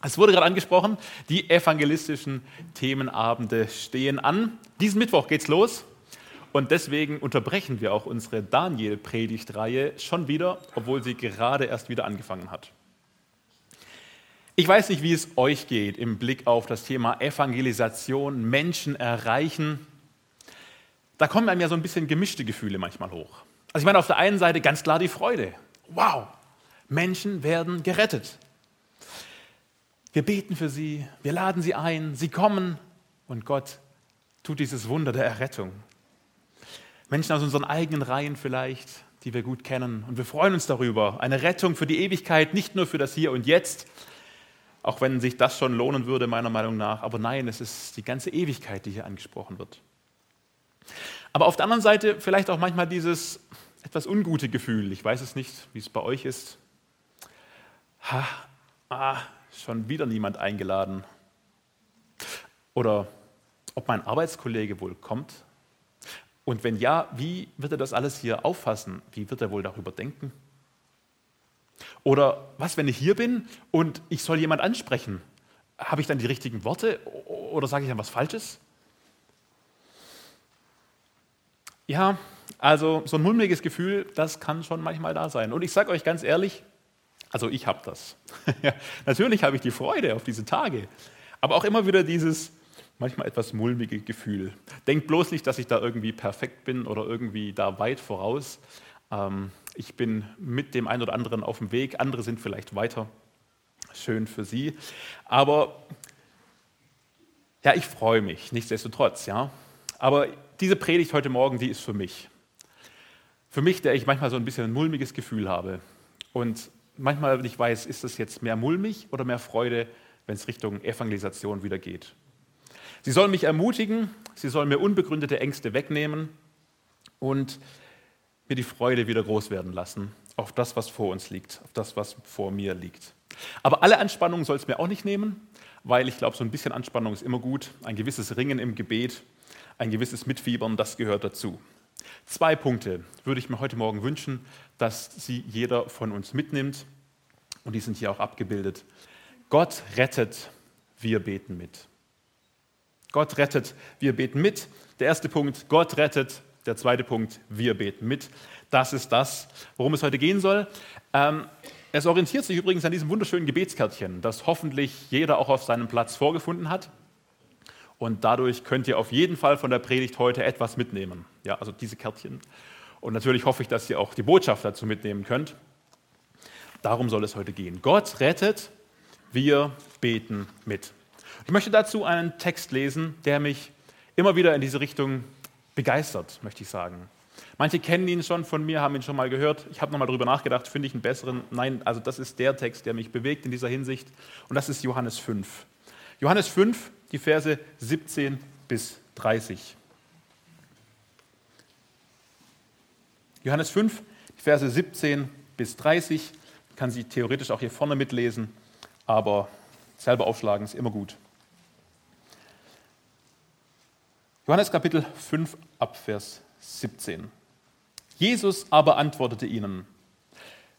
Es wurde gerade angesprochen, die evangelistischen Themenabende stehen an. Diesen Mittwoch geht's los und deswegen unterbrechen wir auch unsere Daniel-Predigtreihe schon wieder, obwohl sie gerade erst wieder angefangen hat. Ich weiß nicht, wie es euch geht im Blick auf das Thema Evangelisation, Menschen erreichen. Da kommen einem ja so ein bisschen gemischte Gefühle manchmal hoch. Also ich meine auf der einen Seite ganz klar die Freude. Wow, Menschen werden gerettet. Wir beten für sie, wir laden sie ein, sie kommen und Gott tut dieses Wunder der Errettung. Menschen aus unseren eigenen Reihen vielleicht, die wir gut kennen. Und wir freuen uns darüber. Eine Rettung für die Ewigkeit, nicht nur für das Hier und Jetzt, auch wenn sich das schon lohnen würde, meiner Meinung nach. Aber nein, es ist die ganze Ewigkeit, die hier angesprochen wird. Aber auf der anderen Seite vielleicht auch manchmal dieses etwas ungute Gefühl. Ich weiß es nicht, wie es bei euch ist. Ha, ah, schon wieder niemand eingeladen. Oder ob mein Arbeitskollege wohl kommt. Und wenn ja, wie wird er das alles hier auffassen? Wie wird er wohl darüber denken? Oder was, wenn ich hier bin und ich soll jemand ansprechen? Habe ich dann die richtigen Worte oder sage ich dann was Falsches? Ja, also so ein mulmiges Gefühl, das kann schon manchmal da sein. Und ich sage euch ganz ehrlich, also ich habe das. Natürlich habe ich die Freude auf diese Tage, aber auch immer wieder dieses manchmal etwas mulmige Gefühl. Denkt bloß nicht, dass ich da irgendwie perfekt bin oder irgendwie da weit voraus. Ähm, ich bin mit dem einen oder anderen auf dem Weg, andere sind vielleicht weiter. Schön für Sie. Aber ja, ich freue mich, nichtsdestotrotz, ja. Aber diese Predigt heute Morgen, die ist für mich. Für mich, der ich manchmal so ein bisschen ein mulmiges Gefühl habe. Und manchmal nicht weiß, ist das jetzt mehr mulmig oder mehr Freude, wenn es Richtung Evangelisation wieder geht. Sie soll mich ermutigen, sie soll mir unbegründete Ängste wegnehmen und mir die Freude wieder groß werden lassen auf das, was vor uns liegt, auf das, was vor mir liegt. Aber alle Anspannung soll es mir auch nicht nehmen, weil ich glaube, so ein bisschen Anspannung ist immer gut. Ein gewisses Ringen im Gebet, ein gewisses Mitfiebern, das gehört dazu. Zwei Punkte würde ich mir heute Morgen wünschen, dass sie jeder von uns mitnimmt. Und die sind hier auch abgebildet. Gott rettet, wir beten mit. Gott rettet, wir beten mit. Der erste Punkt, Gott rettet. Der zweite Punkt, wir beten mit. Das ist das, worum es heute gehen soll. Ähm, es orientiert sich übrigens an diesem wunderschönen Gebetskärtchen, das hoffentlich jeder auch auf seinem Platz vorgefunden hat. Und dadurch könnt ihr auf jeden Fall von der Predigt heute etwas mitnehmen. Ja, also diese Kärtchen. Und natürlich hoffe ich, dass ihr auch die Botschaft dazu mitnehmen könnt. Darum soll es heute gehen. Gott rettet, wir beten mit. Ich möchte dazu einen Text lesen, der mich immer wieder in diese Richtung begeistert, möchte ich sagen. Manche kennen ihn schon von mir, haben ihn schon mal gehört. Ich habe nochmal darüber nachgedacht, finde ich einen besseren? Nein, also das ist der Text, der mich bewegt in dieser Hinsicht. Und das ist Johannes 5. Johannes 5, die Verse 17 bis 30. Johannes 5, die Verse 17 bis 30. Ich kann sie theoretisch auch hier vorne mitlesen, aber selber aufschlagen ist immer gut. Johannes Kapitel 5 ab Vers 17. Jesus aber antwortete ihnen,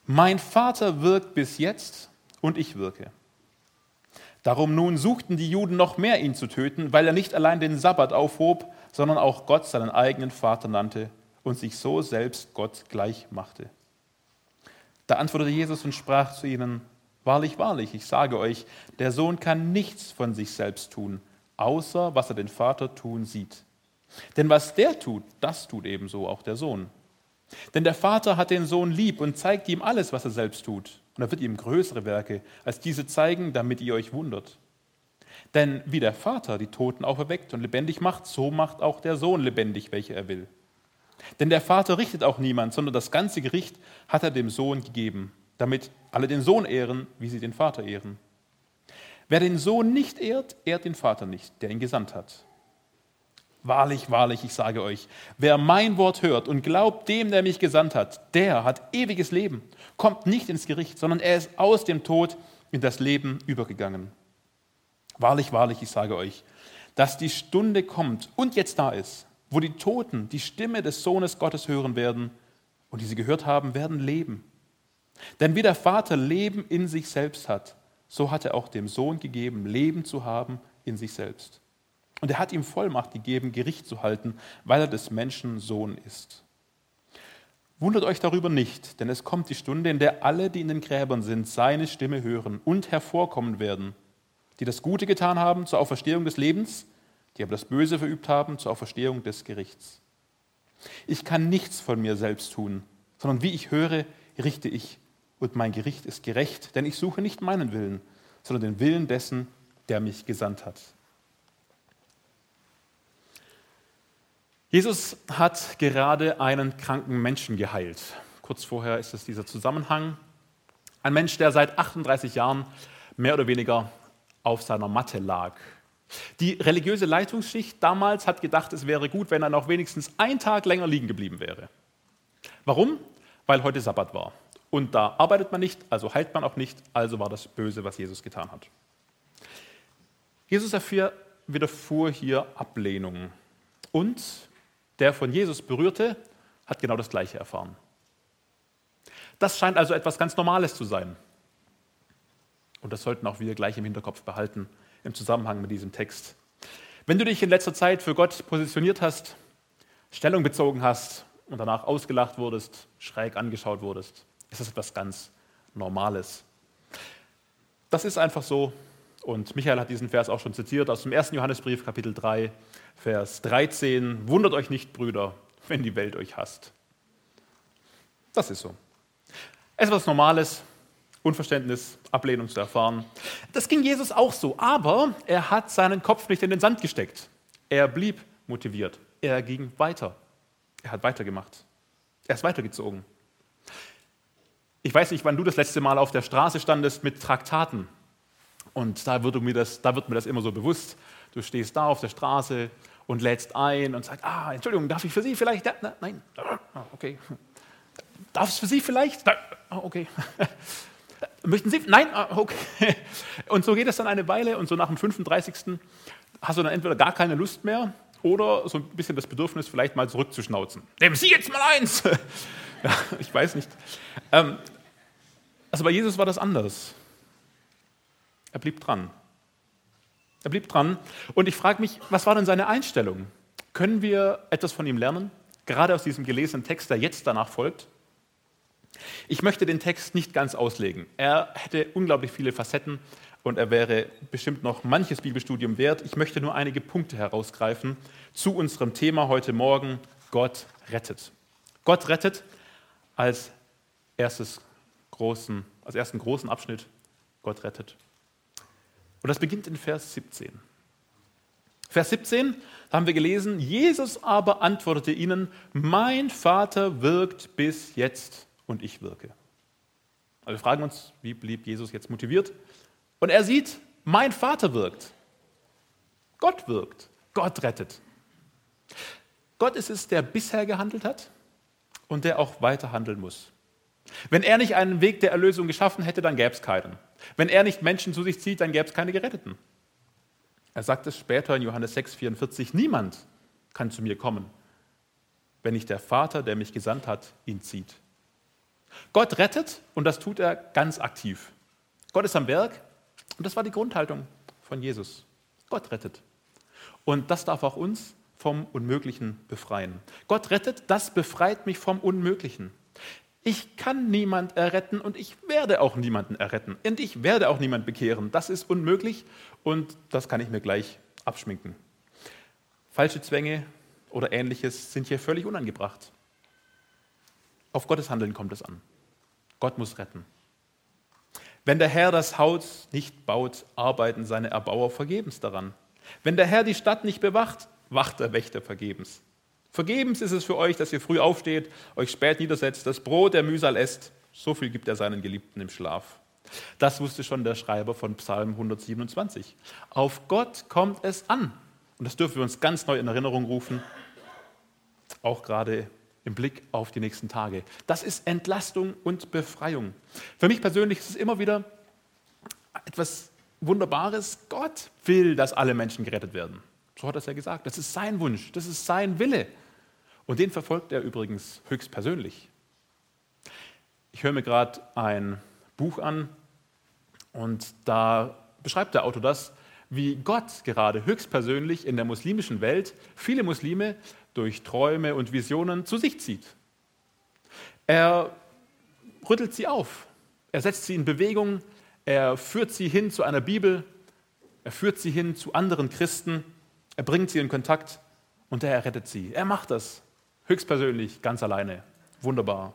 mein Vater wirkt bis jetzt und ich wirke. Darum nun suchten die Juden noch mehr, ihn zu töten, weil er nicht allein den Sabbat aufhob, sondern auch Gott seinen eigenen Vater nannte und sich so selbst Gott gleich machte. Da antwortete Jesus und sprach zu ihnen, Wahrlich, wahrlich, ich sage euch, der Sohn kann nichts von sich selbst tun, außer was er den Vater tun sieht. Denn was der tut, das tut ebenso auch der Sohn. Denn der Vater hat den Sohn lieb und zeigt ihm alles, was er selbst tut. Und er wird ihm größere Werke als diese zeigen, damit ihr euch wundert. Denn wie der Vater die Toten auferweckt und lebendig macht, so macht auch der Sohn lebendig, welche er will. Denn der Vater richtet auch niemand, sondern das ganze Gericht hat er dem Sohn gegeben, damit alle den Sohn ehren, wie sie den Vater ehren. Wer den Sohn nicht ehrt, ehrt den Vater nicht, der ihn gesandt hat. Wahrlich, wahrlich, ich sage euch, wer mein Wort hört und glaubt dem, der mich gesandt hat, der hat ewiges Leben, kommt nicht ins Gericht, sondern er ist aus dem Tod in das Leben übergegangen. Wahrlich, wahrlich, ich sage euch, dass die Stunde kommt und jetzt da ist, wo die Toten die Stimme des Sohnes Gottes hören werden und die sie gehört haben, werden leben. Denn wie der Vater Leben in sich selbst hat so hat er auch dem Sohn gegeben, Leben zu haben in sich selbst. Und er hat ihm Vollmacht gegeben, Gericht zu halten, weil er des Menschen Sohn ist. Wundert euch darüber nicht, denn es kommt die Stunde, in der alle, die in den Gräbern sind, seine Stimme hören und hervorkommen werden, die das Gute getan haben zur Auferstehung des Lebens, die aber das Böse verübt haben zur Auferstehung des Gerichts. Ich kann nichts von mir selbst tun, sondern wie ich höre, richte ich, und mein Gericht ist gerecht, denn ich suche nicht meinen Willen, sondern den Willen dessen, der mich gesandt hat. Jesus hat gerade einen kranken Menschen geheilt. Kurz vorher ist es dieser Zusammenhang. Ein Mensch, der seit 38 Jahren mehr oder weniger auf seiner Matte lag. Die religiöse Leitungsschicht damals hat gedacht, es wäre gut, wenn er noch wenigstens einen Tag länger liegen geblieben wäre. Warum? Weil heute Sabbat war. Und da arbeitet man nicht, also heilt man auch nicht, also war das Böse, was Jesus getan hat. Jesus dafür widerfuhr hier Ablehnung. Und der von Jesus berührte, hat genau das Gleiche erfahren. Das scheint also etwas ganz Normales zu sein. Und das sollten auch wir gleich im Hinterkopf behalten im Zusammenhang mit diesem Text. Wenn du dich in letzter Zeit für Gott positioniert hast, Stellung bezogen hast und danach ausgelacht wurdest, schräg angeschaut wurdest, ist das etwas ganz Normales. Das ist einfach so. Und Michael hat diesen Vers auch schon zitiert aus dem 1. Johannesbrief, Kapitel 3, Vers 13. Wundert euch nicht, Brüder, wenn die Welt euch hasst. Das ist so. Es ist was Normales, Unverständnis, Ablehnung zu erfahren. Das ging Jesus auch so, aber er hat seinen Kopf nicht in den Sand gesteckt. Er blieb motiviert. Er ging weiter. Er hat weitergemacht. Er ist weitergezogen. Ich weiß nicht, wann du das letzte Mal auf der Straße standest mit Traktaten. Und da wird, mir das, da wird mir das immer so bewusst. Du stehst da auf der Straße und lädst ein und sagst, ah, Entschuldigung, darf ich für Sie vielleicht? Ja, nein, ah, okay. Darf es für Sie vielleicht? Ah, okay. Möchten Sie? Nein, ah, okay. Und so geht es dann eine Weile und so nach dem 35. hast du dann entweder gar keine Lust mehr oder so ein bisschen das Bedürfnis, vielleicht mal zurückzuschnauzen. Nehmen Sie jetzt mal eins! Ja, ich weiß nicht. Ähm, also bei Jesus war das anders. Er blieb dran. Er blieb dran. Und ich frage mich, was war denn seine Einstellung? Können wir etwas von ihm lernen? Gerade aus diesem gelesenen Text, der jetzt danach folgt? Ich möchte den Text nicht ganz auslegen. Er hätte unglaublich viele Facetten und er wäre bestimmt noch manches Bibelstudium wert. Ich möchte nur einige Punkte herausgreifen zu unserem Thema heute Morgen, Gott rettet. Gott rettet als, erstes großen, als ersten großen Abschnitt, Gott rettet. Und das beginnt in Vers 17. Vers 17 haben wir gelesen, Jesus aber antwortete ihnen, mein Vater wirkt bis jetzt und ich wirke. Also wir fragen uns, wie blieb Jesus jetzt motiviert? Und er sieht, mein Vater wirkt. Gott wirkt. Gott rettet. Gott ist es, der bisher gehandelt hat und der auch weiter handeln muss. Wenn er nicht einen Weg der Erlösung geschaffen hätte, dann gäbe es keinen. Wenn er nicht Menschen zu sich zieht, dann gäbe es keine Geretteten. Er sagt es später in Johannes 6,44: Niemand kann zu mir kommen, wenn nicht der Vater, der mich gesandt hat, ihn zieht. Gott rettet und das tut er ganz aktiv. Gott ist am Werk und das war die Grundhaltung von Jesus. Gott rettet. Und das darf auch uns vom Unmöglichen befreien. Gott rettet, das befreit mich vom Unmöglichen. Ich kann niemand erretten und ich werde auch niemanden erretten. Und ich werde auch niemand bekehren. Das ist unmöglich und das kann ich mir gleich abschminken. Falsche Zwänge oder ähnliches sind hier völlig unangebracht. Auf Gottes Handeln kommt es an. Gott muss retten. Wenn der Herr das Haus nicht baut, arbeiten seine Erbauer vergebens daran. Wenn der Herr die Stadt nicht bewacht, wacht der Wächter vergebens. Vergebens ist es für euch, dass ihr früh aufsteht, euch spät niedersetzt, das Brot der Mühsal esst. So viel gibt er seinen Geliebten im Schlaf. Das wusste schon der Schreiber von Psalm 127. Auf Gott kommt es an. Und das dürfen wir uns ganz neu in Erinnerung rufen, auch gerade im Blick auf die nächsten Tage. Das ist Entlastung und Befreiung. Für mich persönlich ist es immer wieder etwas Wunderbares. Gott will, dass alle Menschen gerettet werden. So hat er es ja gesagt. Das ist sein Wunsch, das ist sein Wille. Und den verfolgt er übrigens höchstpersönlich. Ich höre mir gerade ein Buch an Und da beschreibt der Autor das, wie Gott gerade höchstpersönlich in der muslimischen Welt viele Muslime durch Träume und Visionen zu sich zieht. Er rüttelt sie auf, er setzt sie in Bewegung, er führt sie hin zu einer Bibel, er führt sie hin zu anderen Christen, er bringt sie in Kontakt und er rettet sie. Er macht das höchstpersönlich, ganz alleine. Wunderbar.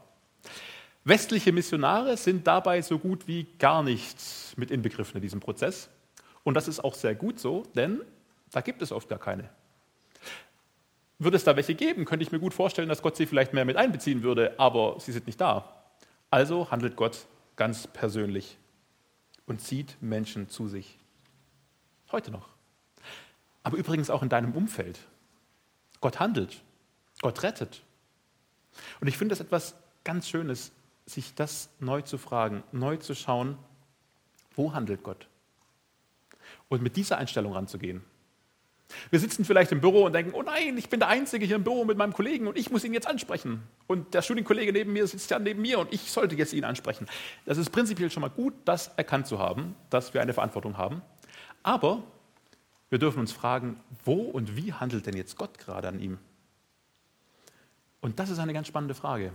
Westliche Missionare sind dabei so gut wie gar nicht mit inbegriffen in diesem Prozess. Und das ist auch sehr gut so, denn da gibt es oft gar keine. Würde es da welche geben, könnte ich mir gut vorstellen, dass Gott sie vielleicht mehr mit einbeziehen würde, aber sie sind nicht da. Also handelt Gott ganz persönlich und zieht Menschen zu sich. Heute noch. Aber übrigens auch in deinem Umfeld. Gott handelt, Gott rettet. Und ich finde es etwas ganz Schönes, sich das neu zu fragen, neu zu schauen, wo handelt Gott? Und mit dieser Einstellung ranzugehen. Wir sitzen vielleicht im Büro und denken, oh nein, ich bin der Einzige hier im Büro mit meinem Kollegen und ich muss ihn jetzt ansprechen. Und der Studienkollege neben mir sitzt ja neben mir und ich sollte jetzt ihn ansprechen. Das ist prinzipiell schon mal gut, das erkannt zu haben, dass wir eine Verantwortung haben. Aber wir dürfen uns fragen, wo und wie handelt denn jetzt Gott gerade an ihm? Und das ist eine ganz spannende Frage.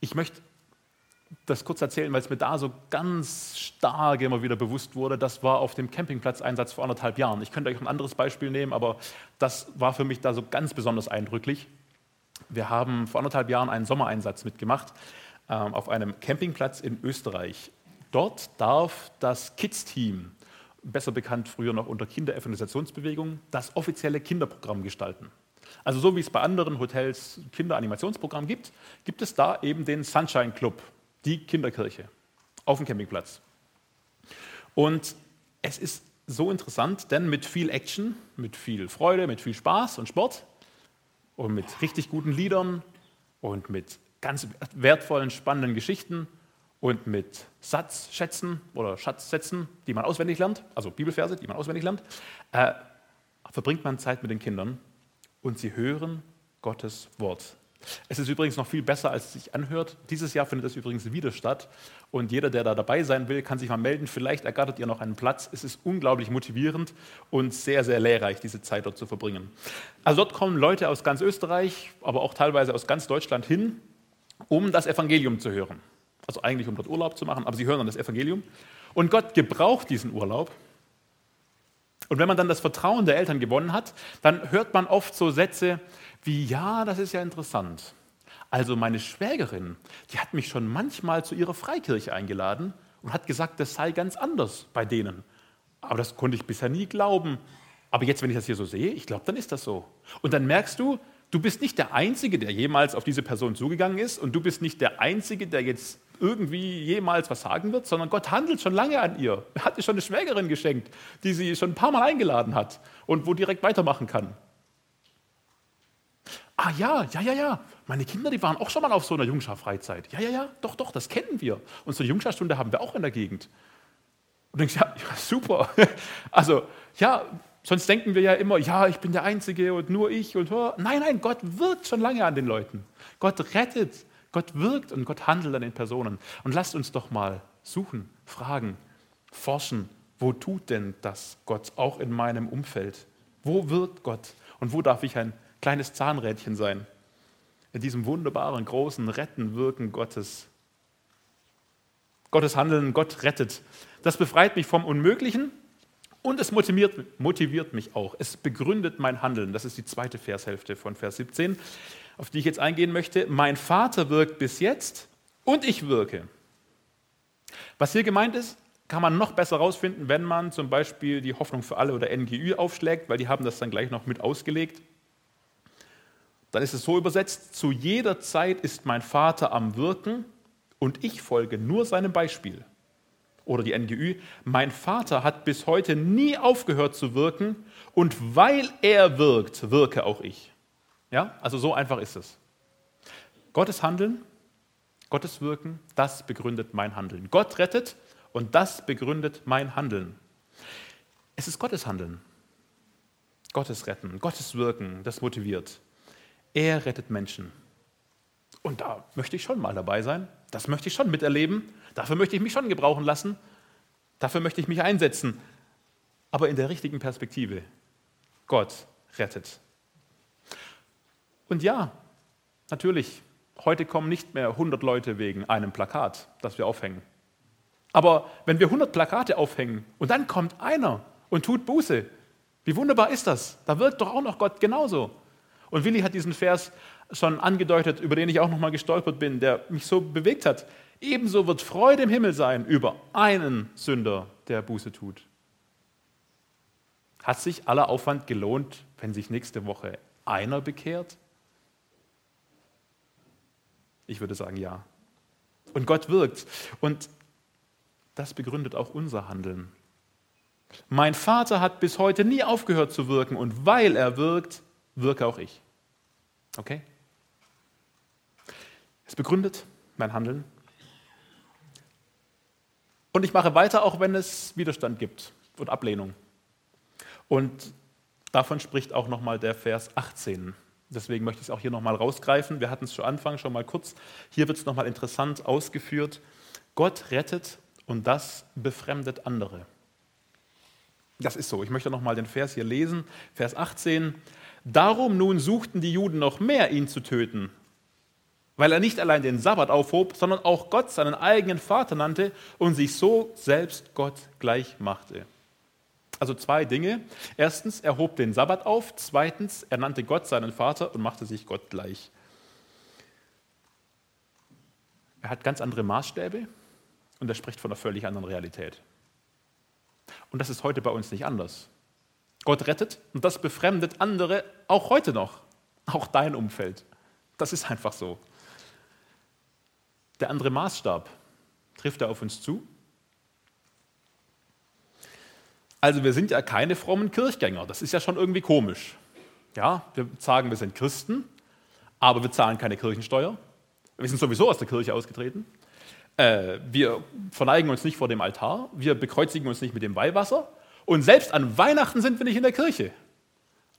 Ich möchte das kurz erzählen, weil es mir da so ganz stark immer wieder bewusst wurde. Das war auf dem Campingplatzeinsatz vor anderthalb Jahren. Ich könnte euch ein anderes Beispiel nehmen, aber das war für mich da so ganz besonders eindrücklich. Wir haben vor anderthalb Jahren einen Sommereinsatz mitgemacht äh, auf einem Campingplatz in Österreich. Dort darf das Kids-Team, besser bekannt früher noch unter Kinderevangelisationsbewegung, das offizielle Kinderprogramm gestalten. Also so wie es bei anderen Hotels Kinderanimationsprogramm gibt, gibt es da eben den Sunshine Club die Kinderkirche auf dem Campingplatz. Und es ist so interessant, denn mit viel Action, mit viel Freude, mit viel Spaß und Sport und mit richtig guten Liedern und mit ganz wertvollen, spannenden Geschichten und mit Satzschätzen oder Schatzsätzen, die man auswendig lernt, also Bibelverse, die man auswendig lernt, äh, verbringt man Zeit mit den Kindern und sie hören Gottes Wort. Es ist übrigens noch viel besser, als es sich anhört. Dieses Jahr findet es übrigens wieder statt. Und jeder, der da dabei sein will, kann sich mal melden. Vielleicht ergattert ihr noch einen Platz. Es ist unglaublich motivierend und sehr, sehr lehrreich, diese Zeit dort zu verbringen. Also dort kommen Leute aus ganz Österreich, aber auch teilweise aus ganz Deutschland hin, um das Evangelium zu hören. Also eigentlich, um dort Urlaub zu machen, aber sie hören dann das Evangelium. Und Gott gebraucht diesen Urlaub. Und wenn man dann das Vertrauen der Eltern gewonnen hat, dann hört man oft so Sätze, wie, ja, das ist ja interessant. Also meine Schwägerin, die hat mich schon manchmal zu ihrer Freikirche eingeladen und hat gesagt, das sei ganz anders bei denen. Aber das konnte ich bisher nie glauben. Aber jetzt, wenn ich das hier so sehe, ich glaube, dann ist das so. Und dann merkst du, du bist nicht der Einzige, der jemals auf diese Person zugegangen ist und du bist nicht der Einzige, der jetzt irgendwie jemals was sagen wird, sondern Gott handelt schon lange an ihr. Er hat ihr schon eine Schwägerin geschenkt, die sie schon ein paar Mal eingeladen hat und wo direkt weitermachen kann. Ah ja, ja, ja, ja. Meine Kinder, die waren auch schon mal auf so einer Jungschar-Freizeit. Ja, ja, ja, doch, doch, das kennen wir. Und so eine Jungschar-Stunde haben wir auch in der Gegend. Und denkst, ja, ja, super. Also, ja, sonst denken wir ja immer, ja, ich bin der Einzige und nur ich und nein, nein, Gott wirkt schon lange an den Leuten. Gott rettet, Gott wirkt und Gott handelt an den Personen. Und lasst uns doch mal suchen, fragen, forschen, wo tut denn das Gott auch in meinem Umfeld? Wo wirkt Gott und wo darf ich ein kleines Zahnrädchen sein in diesem wunderbaren, großen Retten, Wirken Gottes. Gottes Handeln, Gott rettet. Das befreit mich vom Unmöglichen und es motiviert, motiviert mich auch. Es begründet mein Handeln. Das ist die zweite Vershälfte von Vers 17, auf die ich jetzt eingehen möchte. Mein Vater wirkt bis jetzt und ich wirke. Was hier gemeint ist, kann man noch besser herausfinden, wenn man zum Beispiel die Hoffnung für alle oder NGÜ aufschlägt, weil die haben das dann gleich noch mit ausgelegt. Dann ist es so übersetzt, zu jeder Zeit ist mein Vater am Wirken und ich folge nur seinem Beispiel. Oder die NGÜ, mein Vater hat bis heute nie aufgehört zu wirken und weil er wirkt, wirke auch ich. Ja, also so einfach ist es. Gottes Handeln, Gottes Wirken, das begründet mein Handeln. Gott rettet und das begründet mein Handeln. Es ist Gottes Handeln, Gottes Retten, Gottes Wirken, das motiviert. Er rettet Menschen. Und da möchte ich schon mal dabei sein. Das möchte ich schon miterleben. Dafür möchte ich mich schon gebrauchen lassen. Dafür möchte ich mich einsetzen, aber in der richtigen Perspektive. Gott rettet. Und ja, natürlich, heute kommen nicht mehr 100 Leute wegen einem Plakat, das wir aufhängen. Aber wenn wir 100 Plakate aufhängen und dann kommt einer und tut Buße, wie wunderbar ist das? Da wirkt doch auch noch Gott genauso. Und Willi hat diesen Vers schon angedeutet, über den ich auch nochmal gestolpert bin, der mich so bewegt hat. Ebenso wird Freude im Himmel sein über einen Sünder, der Buße tut. Hat sich aller Aufwand gelohnt, wenn sich nächste Woche einer bekehrt? Ich würde sagen ja. Und Gott wirkt. Und das begründet auch unser Handeln. Mein Vater hat bis heute nie aufgehört zu wirken und weil er wirkt, wirke auch ich. Okay? Es begründet mein Handeln. Und ich mache weiter, auch wenn es Widerstand gibt und Ablehnung. Und davon spricht auch nochmal der Vers 18. Deswegen möchte ich es auch hier nochmal rausgreifen. Wir hatten es schon Anfang schon mal kurz. Hier wird es nochmal interessant ausgeführt. Gott rettet und das befremdet andere. Das ist so. Ich möchte nochmal den Vers hier lesen. Vers 18. Darum nun suchten die Juden noch mehr, ihn zu töten, weil er nicht allein den Sabbat aufhob, sondern auch Gott seinen eigenen Vater nannte und sich so selbst Gott gleich machte. Also zwei Dinge. Erstens, er hob den Sabbat auf. Zweitens, er nannte Gott seinen Vater und machte sich Gott gleich. Er hat ganz andere Maßstäbe und er spricht von einer völlig anderen Realität. Und das ist heute bei uns nicht anders. Gott rettet und das befremdet andere auch heute noch, auch dein Umfeld. Das ist einfach so. Der andere Maßstab, trifft er auf uns zu? Also wir sind ja keine frommen Kirchgänger, das ist ja schon irgendwie komisch. Ja, wir sagen, wir sind Christen, aber wir zahlen keine Kirchensteuer. Wir sind sowieso aus der Kirche ausgetreten. Äh, wir verneigen uns nicht vor dem Altar, wir bekreuzigen uns nicht mit dem Weihwasser und selbst an Weihnachten sind wir nicht in der Kirche.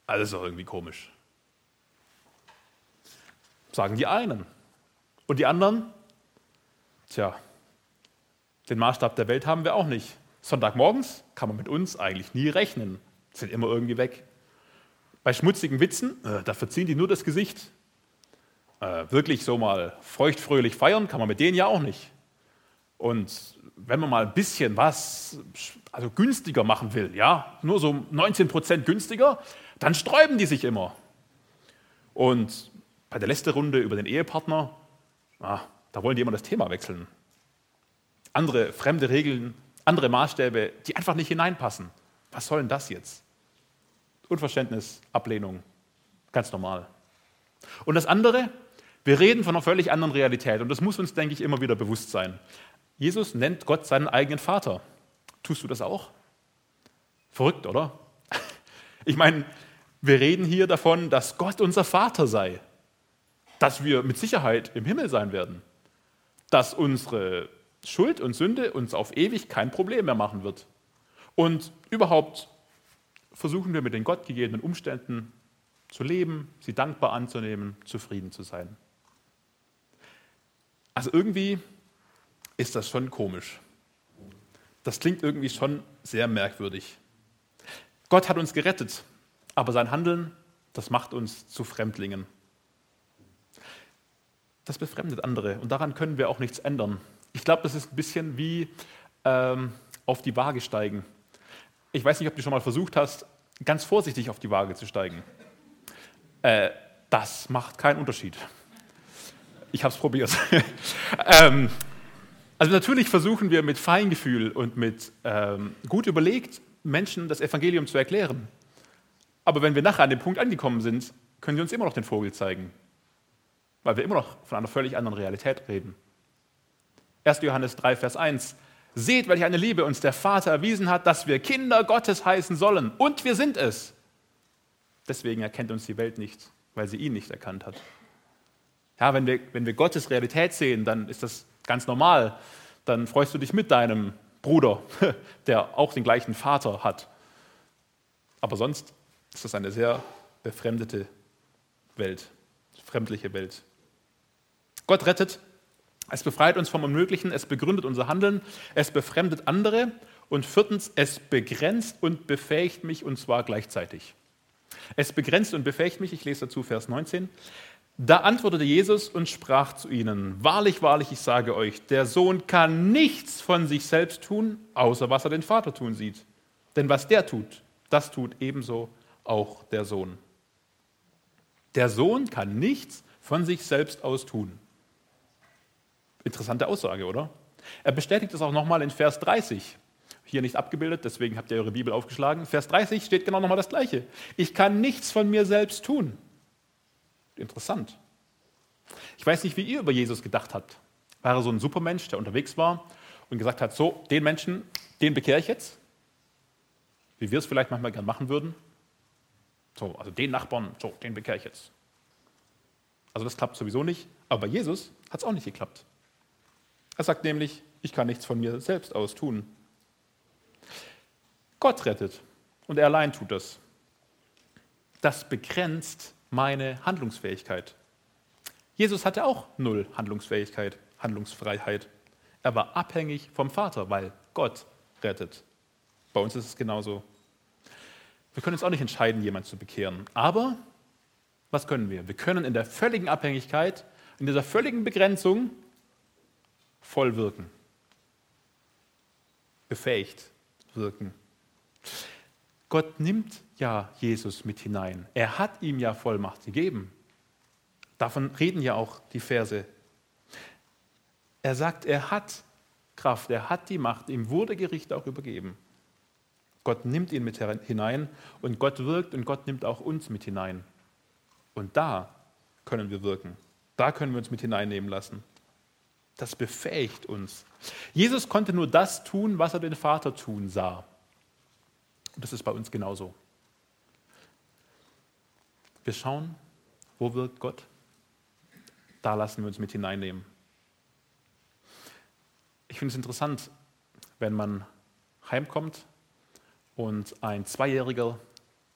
Also irgendwie komisch. Sagen die einen. Und die anderen? Tja, den Maßstab der Welt haben wir auch nicht. Sonntagmorgens kann man mit uns eigentlich nie rechnen. Sind immer irgendwie weg. Bei schmutzigen Witzen, äh, da verziehen die nur das Gesicht. Äh, wirklich so mal feuchtfröhlich feiern kann man mit denen ja auch nicht. Und wenn man mal ein bisschen was also günstiger machen will, ja, nur so 19 Prozent günstiger, dann sträuben die sich immer. Und bei der letzten Runde über den Ehepartner, ah, da wollen die immer das Thema wechseln. Andere fremde Regeln, andere Maßstäbe, die einfach nicht hineinpassen. Was soll denn das jetzt? Unverständnis, Ablehnung, ganz normal. Und das andere, wir reden von einer völlig anderen Realität und das muss uns, denke ich, immer wieder bewusst sein. Jesus nennt Gott seinen eigenen Vater. Tust du das auch? Verrückt, oder? Ich meine, wir reden hier davon, dass Gott unser Vater sei, dass wir mit Sicherheit im Himmel sein werden, dass unsere Schuld und Sünde uns auf ewig kein Problem mehr machen wird. Und überhaupt versuchen wir mit den gottgegebenen Umständen zu leben, sie dankbar anzunehmen, zufrieden zu sein. Also irgendwie ist das schon komisch. Das klingt irgendwie schon sehr merkwürdig. Gott hat uns gerettet, aber sein Handeln, das macht uns zu Fremdlingen. Das befremdet andere und daran können wir auch nichts ändern. Ich glaube, das ist ein bisschen wie ähm, auf die Waage steigen. Ich weiß nicht, ob du schon mal versucht hast, ganz vorsichtig auf die Waage zu steigen. Äh, das macht keinen Unterschied. Ich habe es probiert. ähm, also natürlich versuchen wir mit Feingefühl und mit ähm, gut überlegt, Menschen das Evangelium zu erklären. Aber wenn wir nachher an dem Punkt angekommen sind, können sie uns immer noch den Vogel zeigen, weil wir immer noch von einer völlig anderen Realität reden. 1. Johannes 3, Vers 1. Seht, welche eine Liebe uns der Vater erwiesen hat, dass wir Kinder Gottes heißen sollen. Und wir sind es. Deswegen erkennt uns die Welt nicht, weil sie ihn nicht erkannt hat. Ja, wenn wir, wenn wir Gottes Realität sehen, dann ist das ganz normal. Dann freust du dich mit deinem Bruder, der auch den gleichen Vater hat. Aber sonst ist das eine sehr befremdete Welt, fremdliche Welt. Gott rettet, es befreit uns vom Unmöglichen, es begründet unser Handeln, es befremdet andere Und viertens, es begrenzt und befähigt mich und zwar gleichzeitig. Es begrenzt und befähigt mich, ich lese dazu Vers 19. Da antwortete Jesus und sprach zu ihnen, wahrlich, wahrlich, ich sage euch, der Sohn kann nichts von sich selbst tun, außer was er den Vater tun sieht. Denn was der tut, das tut ebenso auch der Sohn. Der Sohn kann nichts von sich selbst aus tun. Interessante Aussage, oder? Er bestätigt es auch nochmal in Vers 30. Hier nicht abgebildet, deswegen habt ihr eure Bibel aufgeschlagen. Vers 30 steht genau nochmal das Gleiche. Ich kann nichts von mir selbst tun. Interessant. Ich weiß nicht, wie ihr über Jesus gedacht habt. War er so ein Supermensch, der unterwegs war und gesagt hat, so, den Menschen, den bekehre ich jetzt? Wie wir es vielleicht manchmal gern machen würden. So, also den Nachbarn, so, den bekehre ich jetzt. Also das klappt sowieso nicht. Aber bei Jesus hat es auch nicht geklappt. Er sagt nämlich, ich kann nichts von mir selbst aus tun. Gott rettet und er allein tut das. Das begrenzt meine Handlungsfähigkeit. Jesus hatte auch null Handlungsfähigkeit, Handlungsfreiheit. Er war abhängig vom Vater, weil Gott rettet. Bei uns ist es genauso. Wir können uns auch nicht entscheiden, jemanden zu bekehren. Aber was können wir? Wir können in der völligen Abhängigkeit, in dieser völligen Begrenzung voll wirken. Befähigt wirken. Gott nimmt ja Jesus mit hinein. Er hat ihm ja Vollmacht gegeben. Davon reden ja auch die Verse. Er sagt, er hat Kraft, er hat die Macht, ihm wurde Gericht auch übergeben. Gott nimmt ihn mit hinein und Gott wirkt und Gott nimmt auch uns mit hinein. Und da können wir wirken. Da können wir uns mit hineinnehmen lassen. Das befähigt uns. Jesus konnte nur das tun, was er den Vater tun sah. Und das ist bei uns genauso. Wir schauen, wo wirkt Gott? Da lassen wir uns mit hineinnehmen. Ich finde es interessant, wenn man heimkommt und ein Zweijähriger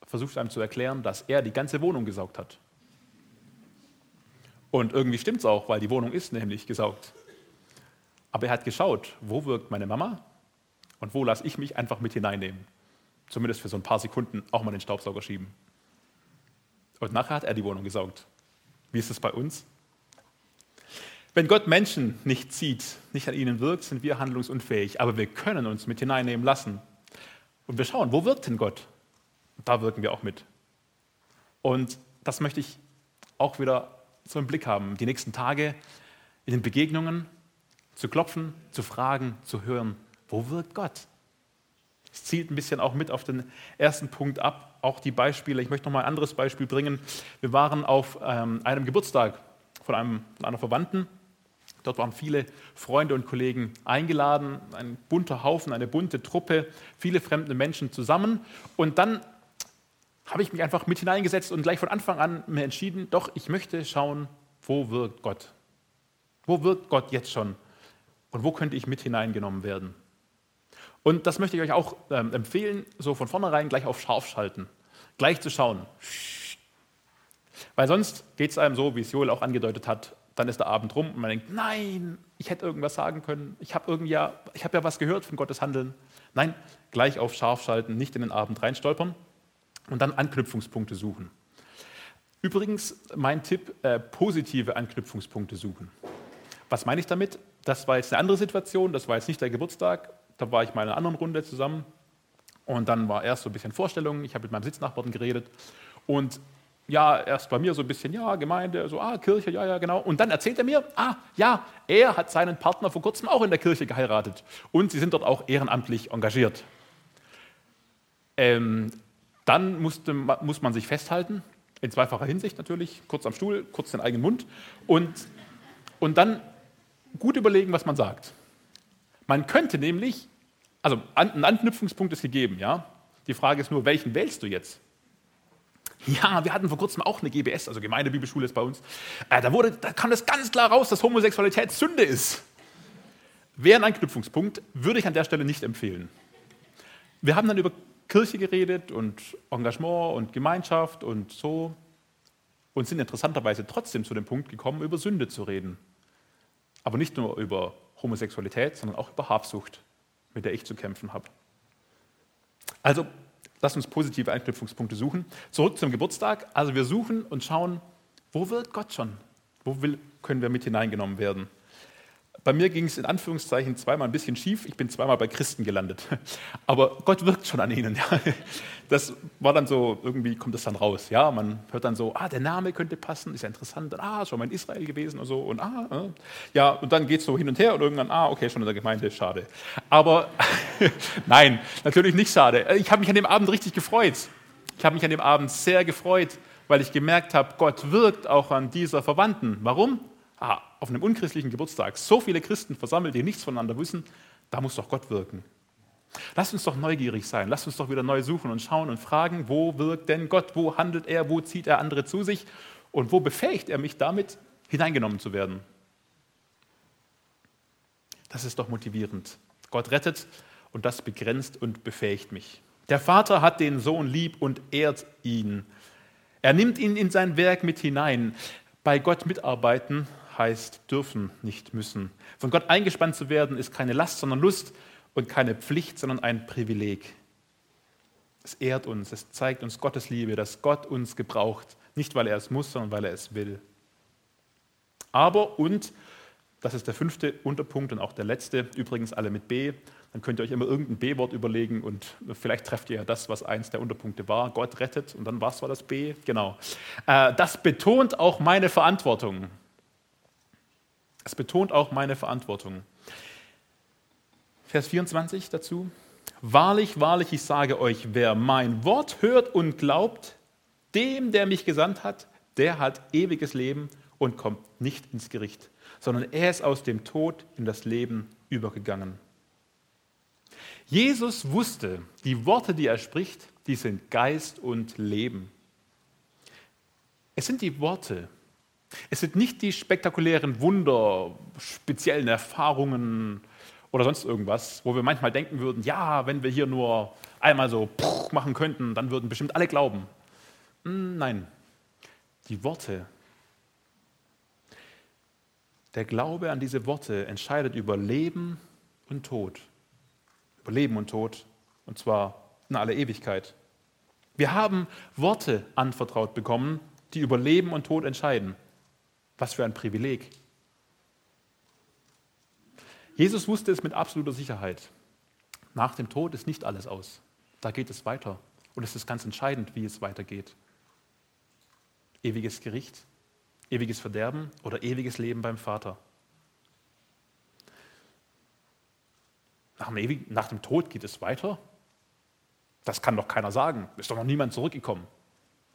versucht einem zu erklären, dass er die ganze Wohnung gesaugt hat. Und irgendwie stimmt es auch, weil die Wohnung ist nämlich gesaugt. Aber er hat geschaut, wo wirkt meine Mama und wo lasse ich mich einfach mit hineinnehmen zumindest für so ein paar Sekunden, auch mal den Staubsauger schieben. Und nachher hat er die Wohnung gesaugt. Wie ist es bei uns? Wenn Gott Menschen nicht sieht, nicht an ihnen wirkt, sind wir handlungsunfähig. Aber wir können uns mit hineinnehmen lassen. Und wir schauen, wo wirkt denn Gott? Da wirken wir auch mit. Und das möchte ich auch wieder so im Blick haben, die nächsten Tage in den Begegnungen zu klopfen, zu fragen, zu hören, wo wirkt Gott? Es zielt ein bisschen auch mit auf den ersten Punkt ab, auch die Beispiele. Ich möchte noch mal ein anderes Beispiel bringen. Wir waren auf ähm, einem Geburtstag von, einem, von einer Verwandten. Dort waren viele Freunde und Kollegen eingeladen, ein bunter Haufen, eine bunte Truppe, viele fremde Menschen zusammen. Und dann habe ich mich einfach mit hineingesetzt und gleich von Anfang an mir entschieden, doch, ich möchte schauen, wo wirkt Gott? Wo wirkt Gott jetzt schon? Und wo könnte ich mit hineingenommen werden? Und das möchte ich euch auch ähm, empfehlen, so von vornherein gleich auf scharf schalten, gleich zu schauen. Weil sonst geht es einem so, wie es Joel auch angedeutet hat, dann ist der Abend rum und man denkt, nein, ich hätte irgendwas sagen können, ich habe ja, hab ja was gehört von Gottes Handeln. Nein, gleich auf scharf schalten, nicht in den Abend reinstolpern und dann Anknüpfungspunkte suchen. Übrigens, mein Tipp, äh, positive Anknüpfungspunkte suchen. Was meine ich damit? Das war jetzt eine andere Situation, das war jetzt nicht der Geburtstag, da war ich mal in einer anderen Runde zusammen und dann war erst so ein bisschen Vorstellung. Ich habe mit meinem Sitznachbarn geredet und ja, erst bei mir so ein bisschen, ja, Gemeinde, so, ah, Kirche, ja, ja, genau. Und dann erzählt er mir, ah, ja, er hat seinen Partner vor kurzem auch in der Kirche geheiratet und sie sind dort auch ehrenamtlich engagiert. Ähm, dann musste, muss man sich festhalten, in zweifacher Hinsicht natürlich, kurz am Stuhl, kurz den eigenen Mund und, und dann gut überlegen, was man sagt. Man könnte nämlich also ein Anknüpfungspunkt ist gegeben, ja. Die Frage ist nur, welchen wählst du jetzt? Ja, wir hatten vor kurzem auch eine GBS, also Gemeindebibelschule ist bei uns. Äh, da, wurde, da kam es ganz klar raus, dass Homosexualität Sünde ist. Wäre ein Anknüpfungspunkt, würde ich an der Stelle nicht empfehlen. Wir haben dann über Kirche geredet und Engagement und Gemeinschaft und so und sind interessanterweise trotzdem zu dem Punkt gekommen, über Sünde zu reden. Aber nicht nur über Homosexualität, sondern auch über Habsucht mit der ich zu kämpfen habe. Also lasst uns positive Anknüpfungspunkte suchen. Zurück zum Geburtstag. Also wir suchen und schauen, wo wirkt Gott schon? Wo will, können wir mit hineingenommen werden? Bei mir ging es in Anführungszeichen zweimal ein bisschen schief. Ich bin zweimal bei Christen gelandet. Aber Gott wirkt schon an ihnen. Das war dann so, irgendwie kommt das dann raus. Ja, man hört dann so, ah, der Name könnte passen, ist ja interessant. Und, ah, schon mal in Israel gewesen und so. Und ah, äh. ja, und dann geht es so hin und her und irgendwann, ah, okay, schon in der Gemeinde, schade. Aber nein, natürlich nicht schade. Ich habe mich an dem Abend richtig gefreut. Ich habe mich an dem Abend sehr gefreut, weil ich gemerkt habe, Gott wirkt auch an dieser Verwandten. Warum? ah, auf einem unchristlichen Geburtstag so viele Christen versammelt, die nichts voneinander wissen, da muss doch Gott wirken. Lasst uns doch neugierig sein, lasst uns doch wieder neu suchen und schauen und fragen, wo wirkt denn Gott, wo handelt er, wo zieht er andere zu sich und wo befähigt er mich damit, hineingenommen zu werden. Das ist doch motivierend. Gott rettet und das begrenzt und befähigt mich. Der Vater hat den Sohn lieb und ehrt ihn. Er nimmt ihn in sein Werk mit hinein. Bei Gott mitarbeiten heißt dürfen, nicht müssen. Von Gott eingespannt zu werden, ist keine Last, sondern Lust und keine Pflicht, sondern ein Privileg. Es ehrt uns, es zeigt uns Gottes Liebe, dass Gott uns gebraucht, nicht weil er es muss, sondern weil er es will. Aber und, das ist der fünfte Unterpunkt und auch der letzte, übrigens alle mit B, dann könnt ihr euch immer irgendein B-Wort überlegen und vielleicht trefft ihr ja das, was eins der Unterpunkte war. Gott rettet und dann war es war das B, genau. Äh, das betont auch meine Verantwortung. Es betont auch meine Verantwortung. Vers 24 dazu. Wahrlich, wahrlich, ich sage euch, wer mein Wort hört und glaubt, dem, der mich gesandt hat, der hat ewiges Leben und kommt nicht ins Gericht, sondern er ist aus dem Tod in das Leben übergegangen. Jesus wusste, die Worte, die er spricht, die sind Geist und Leben. Es sind die Worte, es sind nicht die spektakulären Wunder, speziellen Erfahrungen oder sonst irgendwas, wo wir manchmal denken würden, ja, wenn wir hier nur einmal so machen könnten, dann würden bestimmt alle glauben. Hm, nein, die Worte. Der Glaube an diese Worte entscheidet über Leben und Tod. Über Leben und Tod, und zwar in aller Ewigkeit. Wir haben Worte anvertraut bekommen, die über Leben und Tod entscheiden. Was für ein Privileg. Jesus wusste es mit absoluter Sicherheit. Nach dem Tod ist nicht alles aus. Da geht es weiter. Und es ist ganz entscheidend, wie es weitergeht. Ewiges Gericht, ewiges Verderben oder ewiges Leben beim Vater. Nach dem, ewigen, nach dem Tod geht es weiter? Das kann doch keiner sagen. Ist doch noch niemand zurückgekommen.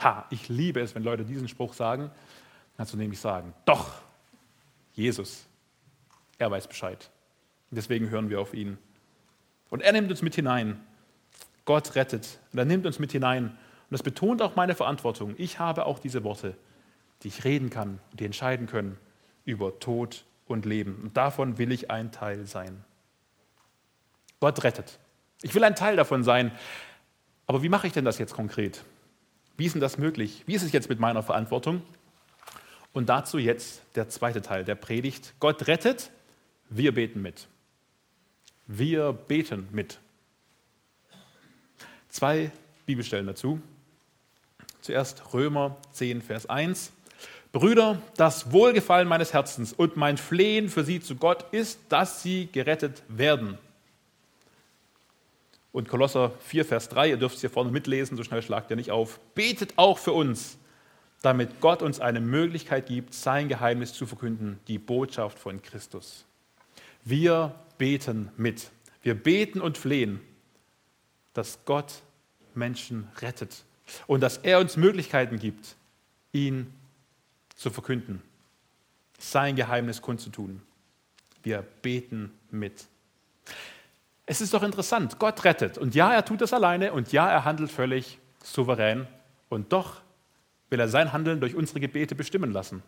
Ha, ich liebe es, wenn Leute diesen Spruch sagen, kannst du nämlich sagen, doch, Jesus, er weiß Bescheid. Deswegen hören wir auf ihn. Und er nimmt uns mit hinein. Gott rettet. Und er nimmt uns mit hinein. Und das betont auch meine Verantwortung. Ich habe auch diese Worte, die ich reden kann, die entscheiden können über Tod und Leben. Und davon will ich ein Teil sein. Gott rettet. Ich will ein Teil davon sein. Aber wie mache ich denn das jetzt konkret? Wie ist denn das möglich? Wie ist es jetzt mit meiner Verantwortung? Und dazu jetzt der zweite Teil der Predigt. Gott rettet, wir beten mit. Wir beten mit. Zwei Bibelstellen dazu. Zuerst Römer 10, Vers 1. Brüder, das Wohlgefallen meines Herzens und mein Flehen für sie zu Gott ist, dass sie gerettet werden. Und Kolosser 4, Vers 3, ihr dürft es hier vorne mitlesen, so schnell schlagt ihr nicht auf. Betet auch für uns, damit Gott uns eine Möglichkeit gibt, sein Geheimnis zu verkünden, die Botschaft von Christus. Wir beten mit. Wir beten und flehen, dass Gott Menschen rettet und dass er uns Möglichkeiten gibt, ihn zu verkünden, sein Geheimnis kundzutun. Wir beten mit. Es ist doch interessant, Gott rettet und ja, er tut das alleine und ja, er handelt völlig souverän und doch will er sein Handeln durch unsere Gebete bestimmen lassen.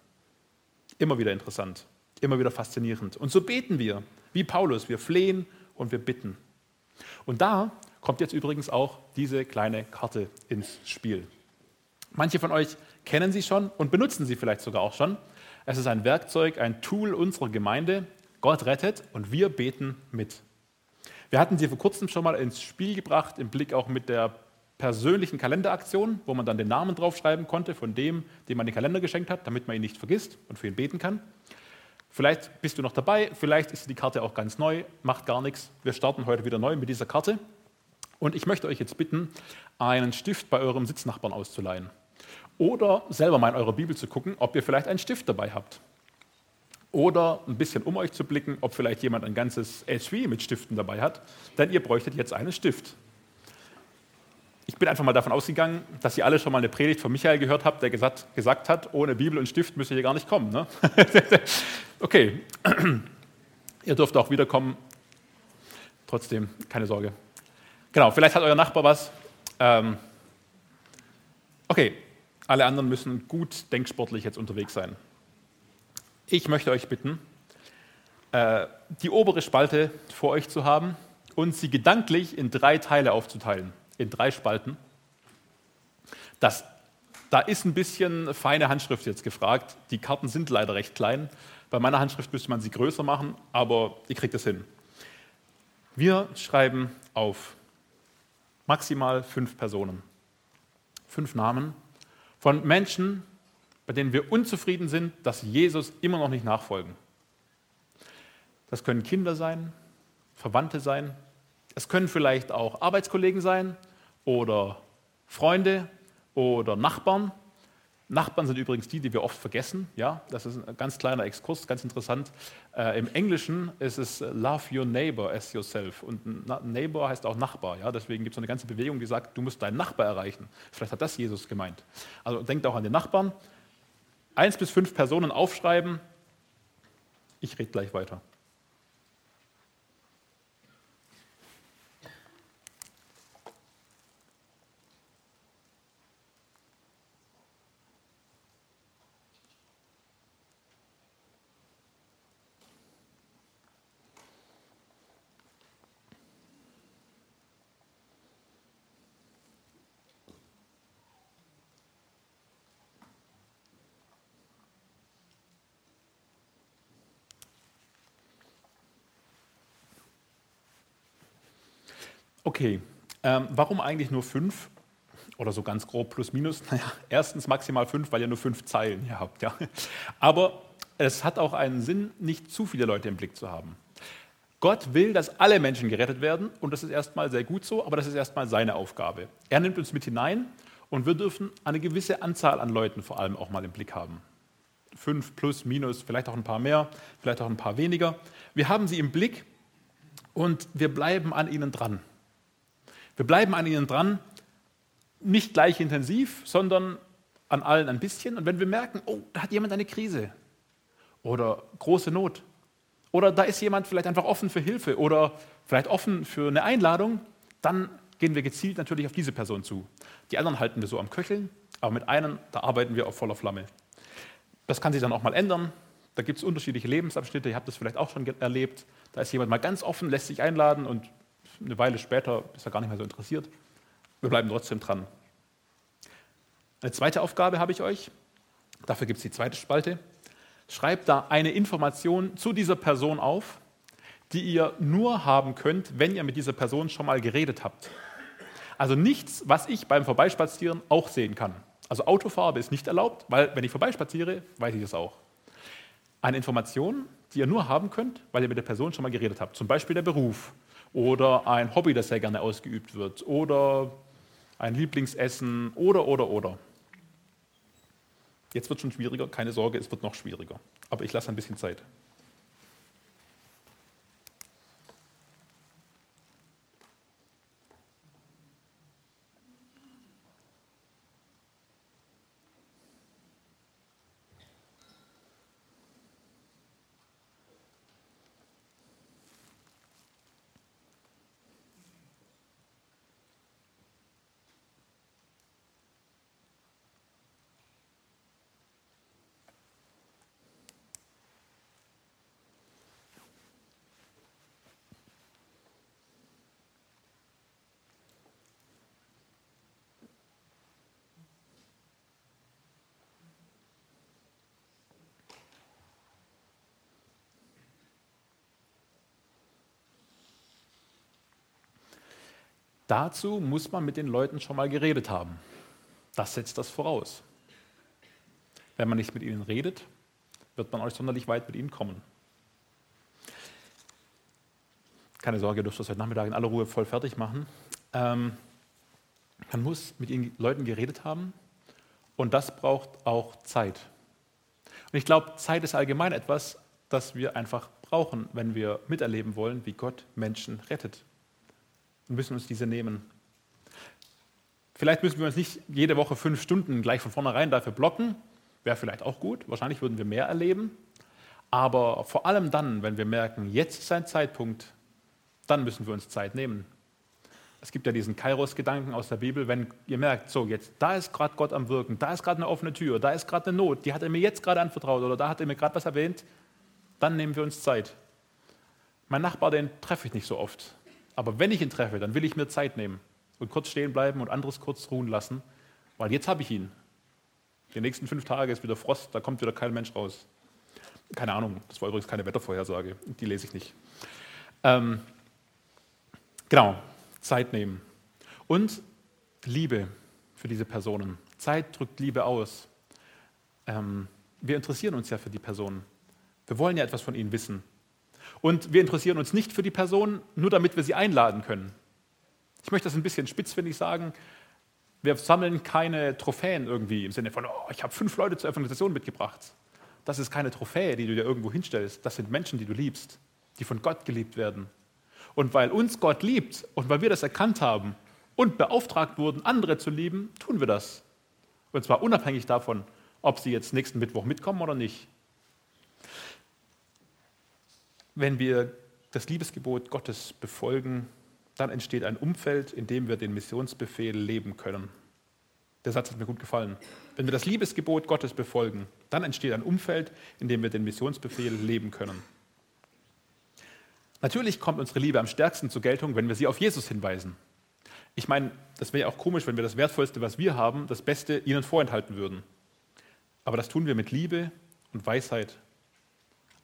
Immer wieder interessant, immer wieder faszinierend. Und so beten wir, wie Paulus, wir flehen und wir bitten. Und da kommt jetzt übrigens auch diese kleine Karte ins Spiel. Manche von euch kennen sie schon und benutzen sie vielleicht sogar auch schon. Es ist ein Werkzeug, ein Tool unserer Gemeinde. Gott rettet und wir beten mit. Wir hatten sie vor kurzem schon mal ins Spiel gebracht, im Blick auch mit der persönlichen Kalenderaktion, wo man dann den Namen draufschreiben konnte von dem, dem man den Kalender geschenkt hat, damit man ihn nicht vergisst und für ihn beten kann. Vielleicht bist du noch dabei, vielleicht ist die Karte auch ganz neu, macht gar nichts. Wir starten heute wieder neu mit dieser Karte. Und ich möchte euch jetzt bitten, einen Stift bei eurem Sitznachbarn auszuleihen. Oder selber mal in eurer Bibel zu gucken, ob ihr vielleicht einen Stift dabei habt. Oder ein bisschen um euch zu blicken, ob vielleicht jemand ein ganzes HV mit Stiften dabei hat, denn ihr bräuchtet jetzt einen Stift. Ich bin einfach mal davon ausgegangen, dass ihr alle schon mal eine Predigt von Michael gehört habt, der gesagt, gesagt hat, ohne Bibel und Stift müsst ihr hier gar nicht kommen. Ne? okay, ihr dürft auch wiederkommen. Trotzdem, keine Sorge. Genau, vielleicht hat euer Nachbar was. Ähm, okay, alle anderen müssen gut denksportlich jetzt unterwegs sein. Ich möchte euch bitten, äh, die obere Spalte vor euch zu haben und sie gedanklich in drei Teile aufzuteilen in drei Spalten. Das, da ist ein bisschen feine Handschrift jetzt gefragt. Die Karten sind leider recht klein. Bei meiner Handschrift müsste man sie größer machen, aber ihr kriegt es hin. Wir schreiben auf maximal fünf Personen, fünf Namen von Menschen, bei denen wir unzufrieden sind, dass Jesus immer noch nicht nachfolgen. Das können Kinder sein, Verwandte sein, es können vielleicht auch Arbeitskollegen sein, oder Freunde oder Nachbarn. Nachbarn sind übrigens die, die wir oft vergessen. Ja, das ist ein ganz kleiner Exkurs, ganz interessant. Äh, Im Englischen ist es Love your neighbor as yourself. Und Neighbor heißt auch Nachbar. Ja, deswegen gibt es eine ganze Bewegung, die sagt, du musst deinen Nachbar erreichen. Vielleicht hat das Jesus gemeint. Also denkt auch an den Nachbarn. Eins bis fünf Personen aufschreiben. Ich rede gleich weiter. Okay, ähm, warum eigentlich nur fünf? Oder so ganz grob plus minus? Naja, erstens maximal fünf, weil ihr nur fünf Zeilen hier habt. Ja. Aber es hat auch einen Sinn, nicht zu viele Leute im Blick zu haben. Gott will, dass alle Menschen gerettet werden und das ist erstmal sehr gut so, aber das ist erstmal seine Aufgabe. Er nimmt uns mit hinein und wir dürfen eine gewisse Anzahl an Leuten vor allem auch mal im Blick haben. Fünf plus, minus, vielleicht auch ein paar mehr, vielleicht auch ein paar weniger. Wir haben sie im Blick und wir bleiben an ihnen dran. Wir bleiben an ihnen dran, nicht gleich intensiv, sondern an allen ein bisschen. Und wenn wir merken, oh, da hat jemand eine Krise oder große Not oder da ist jemand vielleicht einfach offen für Hilfe oder vielleicht offen für eine Einladung, dann gehen wir gezielt natürlich auf diese Person zu. Die anderen halten wir so am Köcheln, aber mit einem, da arbeiten wir auf voller Flamme. Das kann sich dann auch mal ändern. Da gibt es unterschiedliche Lebensabschnitte, ihr habt das vielleicht auch schon erlebt. Da ist jemand mal ganz offen, lässt sich einladen und eine Weile später ist er gar nicht mehr so interessiert. Wir bleiben trotzdem dran. Eine zweite Aufgabe habe ich euch. Dafür gibt es die zweite Spalte. Schreibt da eine Information zu dieser Person auf, die ihr nur haben könnt, wenn ihr mit dieser Person schon mal geredet habt. Also nichts, was ich beim Vorbeispazieren auch sehen kann. Also Autofarbe ist nicht erlaubt, weil wenn ich vorbeispaziere, weiß ich es auch. Eine Information, die ihr nur haben könnt, weil ihr mit der Person schon mal geredet habt. Zum Beispiel der Beruf oder ein Hobby, das sehr gerne ausgeübt wird oder ein Lieblingsessen oder, oder, oder. Jetzt wird es schon schwieriger, keine Sorge, es wird noch schwieriger. Aber ich lasse ein bisschen Zeit. Dazu muss man mit den Leuten schon mal geredet haben. Das setzt das voraus. Wenn man nicht mit ihnen redet, wird man euch sonderlich weit mit ihnen kommen. Keine Sorge, ihr dürft das heute Nachmittag in aller Ruhe voll fertig machen. Ähm, man muss mit den Leuten geredet haben und das braucht auch Zeit. Und ich glaube, Zeit ist allgemein etwas, das wir einfach brauchen, wenn wir miterleben wollen, wie Gott Menschen rettet. Wir müssen uns diese nehmen. Vielleicht müssen wir uns nicht jede Woche fünf Stunden gleich von vornherein dafür blocken. Wäre vielleicht auch gut. Wahrscheinlich würden wir mehr erleben. Aber vor allem dann, wenn wir merken, jetzt ist ein Zeitpunkt, dann müssen wir uns Zeit nehmen. Es gibt ja diesen Kairos-Gedanken aus der Bibel, wenn ihr merkt, so jetzt, da ist gerade Gott am Wirken, da ist gerade eine offene Tür, da ist gerade eine Not, die hat er mir jetzt gerade anvertraut oder da hat er mir gerade was erwähnt, dann nehmen wir uns Zeit. Mein Nachbar, den treffe ich nicht so oft. Aber wenn ich ihn treffe, dann will ich mir Zeit nehmen und kurz stehen bleiben und anderes kurz ruhen lassen, weil jetzt habe ich ihn. Die nächsten fünf Tage ist wieder Frost, da kommt wieder kein Mensch raus. Keine Ahnung, das war übrigens keine Wettervorhersage, die lese ich nicht. Ähm, genau, Zeit nehmen. Und Liebe für diese Personen. Zeit drückt Liebe aus. Ähm, wir interessieren uns ja für die Personen. Wir wollen ja etwas von ihnen wissen. Und wir interessieren uns nicht für die Person, nur damit wir sie einladen können. Ich möchte das ein bisschen spitzfindig sagen. Wir sammeln keine Trophäen irgendwie im Sinne von, oh, ich habe fünf Leute zur Evangelisation mitgebracht. Das ist keine Trophäe, die du dir irgendwo hinstellst. Das sind Menschen, die du liebst, die von Gott geliebt werden. Und weil uns Gott liebt und weil wir das erkannt haben und beauftragt wurden, andere zu lieben, tun wir das. Und zwar unabhängig davon, ob sie jetzt nächsten Mittwoch mitkommen oder nicht. Wenn wir das Liebesgebot Gottes befolgen, dann entsteht ein Umfeld, in dem wir den Missionsbefehl leben können. Der Satz hat mir gut gefallen. Wenn wir das Liebesgebot Gottes befolgen, dann entsteht ein Umfeld, in dem wir den Missionsbefehl leben können. Natürlich kommt unsere Liebe am stärksten zur Geltung, wenn wir sie auf Jesus hinweisen. Ich meine, das wäre ja auch komisch, wenn wir das Wertvollste, was wir haben, das Beste ihnen vorenthalten würden. Aber das tun wir mit Liebe und Weisheit.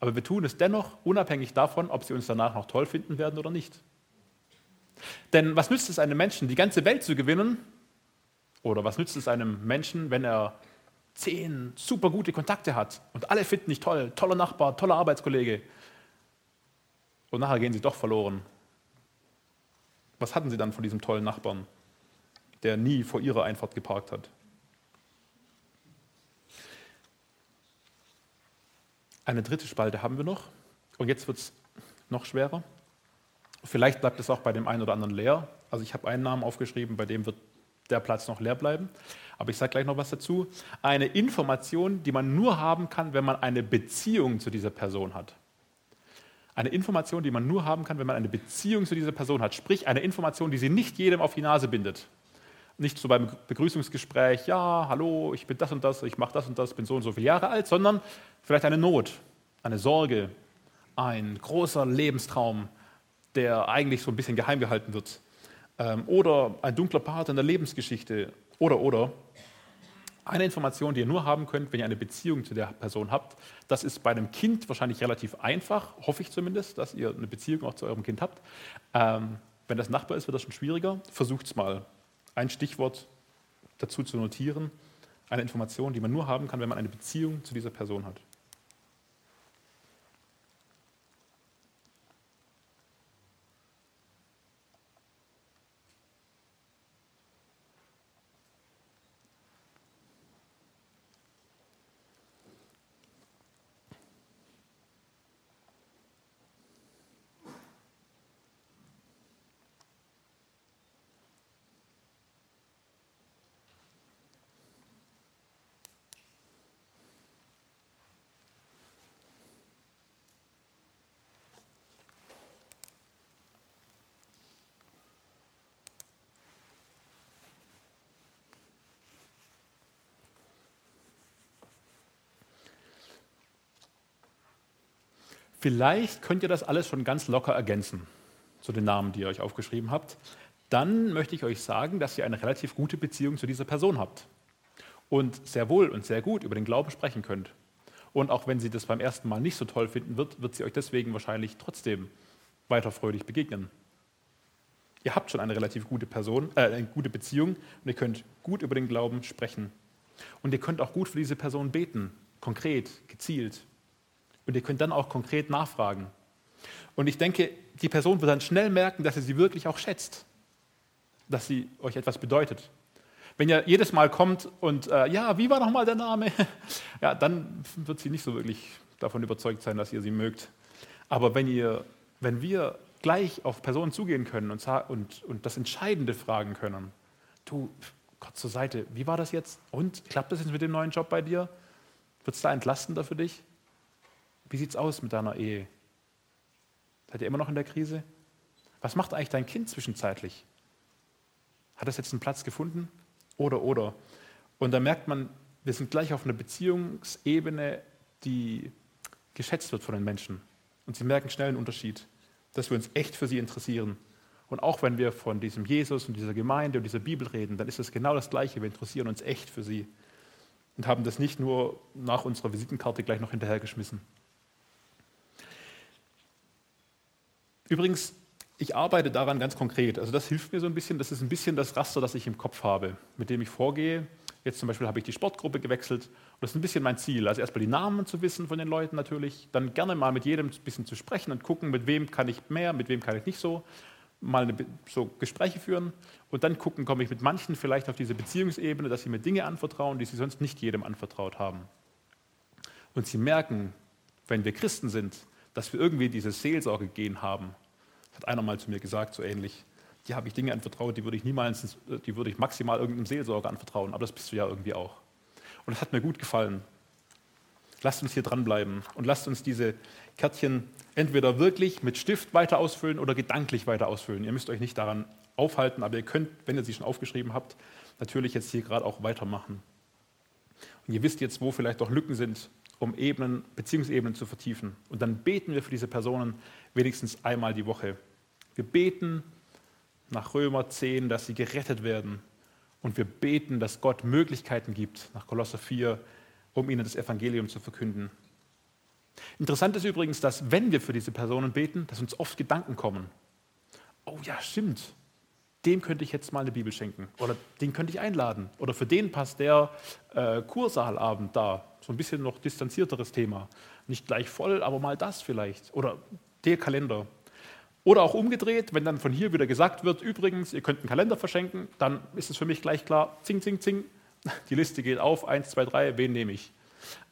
Aber wir tun es dennoch unabhängig davon, ob sie uns danach noch toll finden werden oder nicht. Denn was nützt es einem Menschen, die ganze Welt zu gewinnen? Oder was nützt es einem Menschen, wenn er zehn super gute Kontakte hat und alle finden dich toll, toller Nachbar, toller Arbeitskollege, und nachher gehen sie doch verloren. Was hatten sie dann von diesem tollen Nachbarn, der nie vor ihrer Einfahrt geparkt hat? Eine dritte Spalte haben wir noch. Und jetzt wird es noch schwerer. Vielleicht bleibt es auch bei dem einen oder anderen leer. Also ich habe einen Namen aufgeschrieben, bei dem wird der Platz noch leer bleiben. Aber ich sage gleich noch was dazu. Eine Information, die man nur haben kann, wenn man eine Beziehung zu dieser Person hat. Eine Information, die man nur haben kann, wenn man eine Beziehung zu dieser Person hat. Sprich, eine Information, die sie nicht jedem auf die Nase bindet. Nicht so beim Begrüßungsgespräch, ja, hallo, ich bin das und das, ich mache das und das, bin so und so viele Jahre alt, sondern vielleicht eine Not, eine Sorge, ein großer Lebenstraum, der eigentlich so ein bisschen geheim gehalten wird. Ähm, oder ein dunkler Part in der Lebensgeschichte. Oder, oder. Eine Information, die ihr nur haben könnt, wenn ihr eine Beziehung zu der Person habt, das ist bei einem Kind wahrscheinlich relativ einfach, hoffe ich zumindest, dass ihr eine Beziehung auch zu eurem Kind habt. Ähm, wenn das Nachbar ist, wird das schon schwieriger. Versucht es mal. Ein Stichwort dazu zu notieren, eine Information, die man nur haben kann, wenn man eine Beziehung zu dieser Person hat. Vielleicht könnt ihr das alles schon ganz locker ergänzen zu den Namen, die ihr euch aufgeschrieben habt. Dann möchte ich euch sagen, dass ihr eine relativ gute Beziehung zu dieser Person habt und sehr wohl und sehr gut über den Glauben sprechen könnt. Und auch wenn sie das beim ersten Mal nicht so toll finden wird, wird sie euch deswegen wahrscheinlich trotzdem weiter fröhlich begegnen. Ihr habt schon eine relativ gute Person, äh, eine gute Beziehung und ihr könnt gut über den Glauben sprechen. Und ihr könnt auch gut für diese Person beten, konkret, gezielt. Und ihr könnt dann auch konkret nachfragen. Und ich denke, die Person wird dann schnell merken, dass ihr sie wirklich auch schätzt, dass sie euch etwas bedeutet. Wenn ihr jedes Mal kommt und, äh, ja, wie war nochmal der Name? ja, dann wird sie nicht so wirklich davon überzeugt sein, dass ihr sie mögt. Aber wenn, ihr, wenn wir gleich auf Personen zugehen können und, und, und das Entscheidende fragen können, du, Gott zur Seite, wie war das jetzt? Und klappt das jetzt mit dem neuen Job bei dir? Wird es da entlastender für dich? Wie sieht es aus mit deiner Ehe? Seid ihr immer noch in der Krise? Was macht eigentlich dein Kind zwischenzeitlich? Hat es jetzt einen Platz gefunden? Oder, oder. Und da merkt man, wir sind gleich auf einer Beziehungsebene, die geschätzt wird von den Menschen. Und sie merken schnell einen Unterschied, dass wir uns echt für sie interessieren. Und auch wenn wir von diesem Jesus und dieser Gemeinde und dieser Bibel reden, dann ist es genau das Gleiche. Wir interessieren uns echt für sie und haben das nicht nur nach unserer Visitenkarte gleich noch hinterhergeschmissen. Übrigens, ich arbeite daran ganz konkret. Also das hilft mir so ein bisschen. Das ist ein bisschen das Raster, das ich im Kopf habe, mit dem ich vorgehe. Jetzt zum Beispiel habe ich die Sportgruppe gewechselt. Und das ist ein bisschen mein Ziel. Also erstmal die Namen zu wissen von den Leuten natürlich, dann gerne mal mit jedem ein bisschen zu sprechen und gucken, mit wem kann ich mehr, mit wem kann ich nicht so. Mal eine, so Gespräche führen und dann gucken, komme ich mit manchen vielleicht auf diese Beziehungsebene, dass sie mir Dinge anvertrauen, die sie sonst nicht jedem anvertraut haben. Und sie merken, wenn wir Christen sind, dass wir irgendwie dieses Seelsorge-Gehen haben das hat einer mal zu mir gesagt, so ähnlich. Die habe ich Dinge anvertraut, die würde ich niemals, die würde ich maximal irgendeinem Seelsorger anvertrauen, aber das bist du ja irgendwie auch. Und das hat mir gut gefallen. Lasst uns hier dranbleiben und lasst uns diese Kärtchen entweder wirklich mit Stift weiter ausfüllen oder gedanklich weiter ausfüllen. Ihr müsst euch nicht daran aufhalten, aber ihr könnt, wenn ihr sie schon aufgeschrieben habt, natürlich jetzt hier gerade auch weitermachen. Und ihr wisst jetzt, wo vielleicht auch Lücken sind, um Ebenen, Beziehungsebenen zu vertiefen. Und dann beten wir für diese Personen wenigstens einmal die Woche. Wir beten nach Römer 10, dass sie gerettet werden. Und wir beten, dass Gott Möglichkeiten gibt, nach Kolosser 4, um ihnen das Evangelium zu verkünden. Interessant ist übrigens, dass wenn wir für diese Personen beten, dass uns oft Gedanken kommen. Oh ja, stimmt. Dem könnte ich jetzt mal eine Bibel schenken. Oder den könnte ich einladen. Oder für den passt der äh, Kursaalabend da. So ein bisschen noch distanzierteres Thema. Nicht gleich voll, aber mal das vielleicht. Oder der Kalender. Oder auch umgedreht, wenn dann von hier wieder gesagt wird, übrigens, ihr könnt einen Kalender verschenken, dann ist es für mich gleich klar, zing, zing, zing, die Liste geht auf, eins, zwei, drei, wen nehme ich?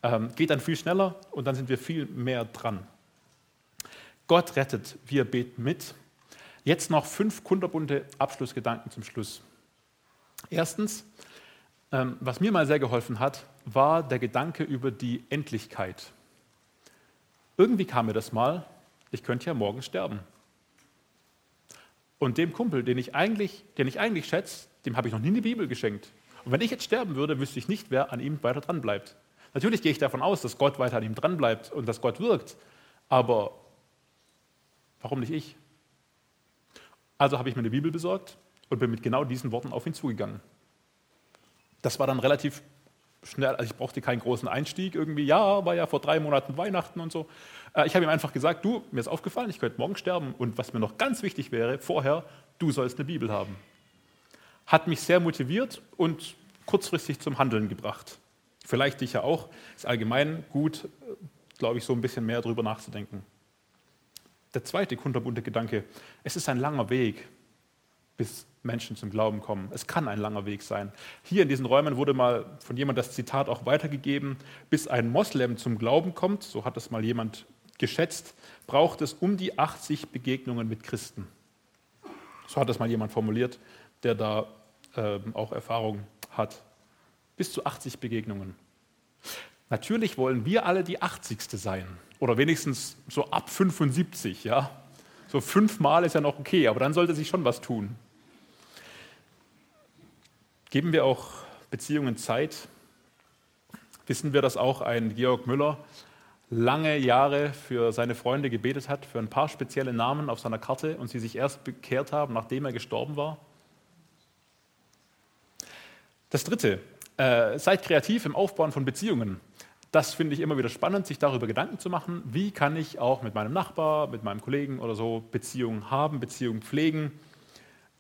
Ähm, geht dann viel schneller und dann sind wir viel mehr dran. Gott rettet, wir beten mit. Jetzt noch fünf kunterbunte Abschlussgedanken zum Schluss. Erstens, ähm, was mir mal sehr geholfen hat, war der Gedanke über die Endlichkeit. Irgendwie kam mir das mal, ich könnte ja morgen sterben. Und dem Kumpel, den ich eigentlich, den ich eigentlich schätze, dem habe ich noch nie eine Bibel geschenkt. Und wenn ich jetzt sterben würde, wüsste ich nicht, wer an ihm weiter dran bleibt. Natürlich gehe ich davon aus, dass Gott weiter an ihm dran bleibt und dass Gott wirkt. Aber warum nicht ich? Also habe ich mir eine Bibel besorgt und bin mit genau diesen Worten auf ihn zugegangen. Das war dann relativ schnell, also ich brauchte keinen großen Einstieg irgendwie, ja, war ja vor drei Monaten Weihnachten und so. Äh, ich habe ihm einfach gesagt, du, mir ist aufgefallen, ich könnte morgen sterben und was mir noch ganz wichtig wäre, vorher, du sollst eine Bibel haben. Hat mich sehr motiviert und kurzfristig zum Handeln gebracht. Vielleicht dich ja auch. Ist allgemein gut, glaube ich, so ein bisschen mehr darüber nachzudenken. Der zweite kunterbunte Gedanke, es ist ein langer Weg, bis Menschen zum Glauben kommen. Es kann ein langer Weg sein. Hier in diesen Räumen wurde mal von jemand das Zitat auch weitergegeben, bis ein Moslem zum Glauben kommt, so hat es mal jemand geschätzt, braucht es um die 80 Begegnungen mit Christen. So hat es mal jemand formuliert, der da äh, auch Erfahrung hat. Bis zu 80 Begegnungen. Natürlich wollen wir alle die 80. sein. Oder wenigstens so ab 75, ja. So fünfmal ist ja noch okay, aber dann sollte sich schon was tun. Geben wir auch Beziehungen Zeit? Wissen wir, dass auch ein Georg Müller lange Jahre für seine Freunde gebetet hat, für ein paar spezielle Namen auf seiner Karte und sie sich erst bekehrt haben, nachdem er gestorben war? Das Dritte, äh, seid kreativ im Aufbauen von Beziehungen. Das finde ich immer wieder spannend, sich darüber Gedanken zu machen, wie kann ich auch mit meinem Nachbar, mit meinem Kollegen oder so Beziehungen haben, Beziehungen pflegen.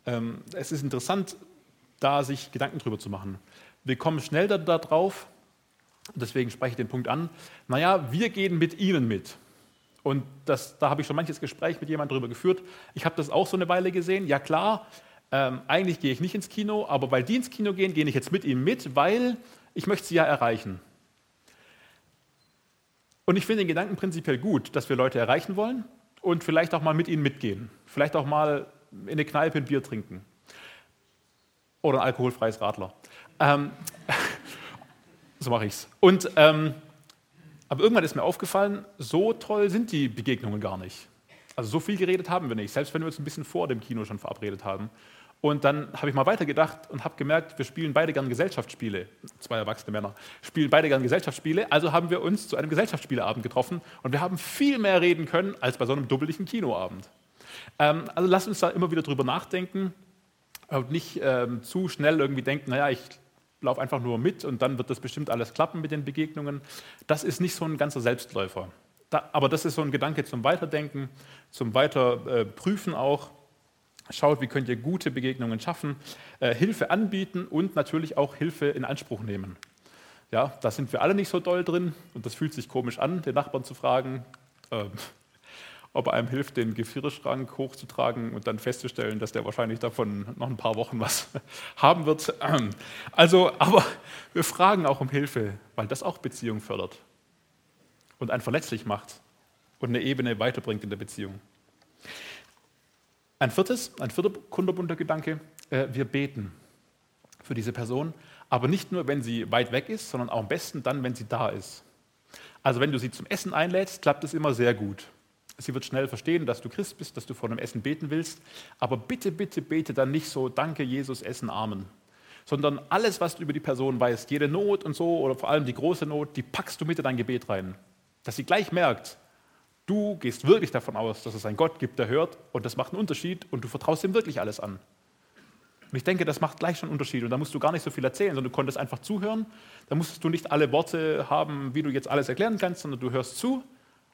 Ähm, es ist interessant, da sich Gedanken drüber zu machen. Wir kommen schnell darauf, deswegen spreche ich den Punkt an, naja, wir gehen mit ihnen mit. Und das, da habe ich schon manches Gespräch mit jemandem darüber geführt. Ich habe das auch so eine Weile gesehen. Ja klar, ähm, eigentlich gehe ich nicht ins Kino, aber weil die ins Kino gehen, gehe ich jetzt mit ihnen mit, weil ich möchte sie ja erreichen. Und ich finde den Gedanken prinzipiell gut, dass wir Leute erreichen wollen und vielleicht auch mal mit ihnen mitgehen. Vielleicht auch mal in eine Kneipe ein Bier trinken. Oder ein alkoholfreies Radler. Ähm, so mache ich es. Und ähm, aber irgendwann ist mir aufgefallen, so toll sind die Begegnungen gar nicht. Also so viel geredet haben wir nicht, selbst wenn wir uns ein bisschen vor dem Kino schon verabredet haben. Und dann habe ich mal weitergedacht und habe gemerkt, wir spielen beide gern Gesellschaftsspiele. Zwei erwachsene Männer spielen beide gern Gesellschaftsspiele. Also haben wir uns zu einem Gesellschaftsspieleabend getroffen und wir haben viel mehr reden können als bei so einem dubbeligen Kinoabend. Ähm, also lasst uns da immer wieder drüber nachdenken und nicht ähm, zu schnell irgendwie denken, naja, ich laufe einfach nur mit und dann wird das bestimmt alles klappen mit den Begegnungen. Das ist nicht so ein ganzer Selbstläufer. Da, aber das ist so ein Gedanke zum Weiterdenken, zum Weiterprüfen äh, auch. Schaut, wie könnt ihr gute Begegnungen schaffen, äh, Hilfe anbieten und natürlich auch Hilfe in Anspruch nehmen. Ja, da sind wir alle nicht so doll drin und das fühlt sich komisch an, den Nachbarn zu fragen, äh, ob er einem hilft, den Gefrierschrank hochzutragen und dann festzustellen, dass der wahrscheinlich davon noch ein paar Wochen was haben wird. Also, aber wir fragen auch um Hilfe, weil das auch Beziehung fördert und einen verletzlich macht und eine Ebene weiterbringt in der Beziehung. Ein viertes, ein vierter kunderbunter Gedanke, äh, wir beten für diese Person, aber nicht nur, wenn sie weit weg ist, sondern auch am besten dann, wenn sie da ist. Also wenn du sie zum Essen einlädst, klappt es immer sehr gut. Sie wird schnell verstehen, dass du Christ bist, dass du vor dem Essen beten willst. Aber bitte, bitte, bete dann nicht so, danke Jesus, Essen, Amen. Sondern alles, was du über die Person weißt, jede Not und so, oder vor allem die große Not, die packst du mit in dein Gebet rein. Dass sie gleich merkt, du gehst wirklich davon aus, dass es einen Gott gibt, der hört und das macht einen Unterschied und du vertraust ihm wirklich alles an. Und ich denke, das macht gleich schon einen Unterschied. Und da musst du gar nicht so viel erzählen, sondern du konntest einfach zuhören. Da musstest du nicht alle Worte haben, wie du jetzt alles erklären kannst, sondern du hörst zu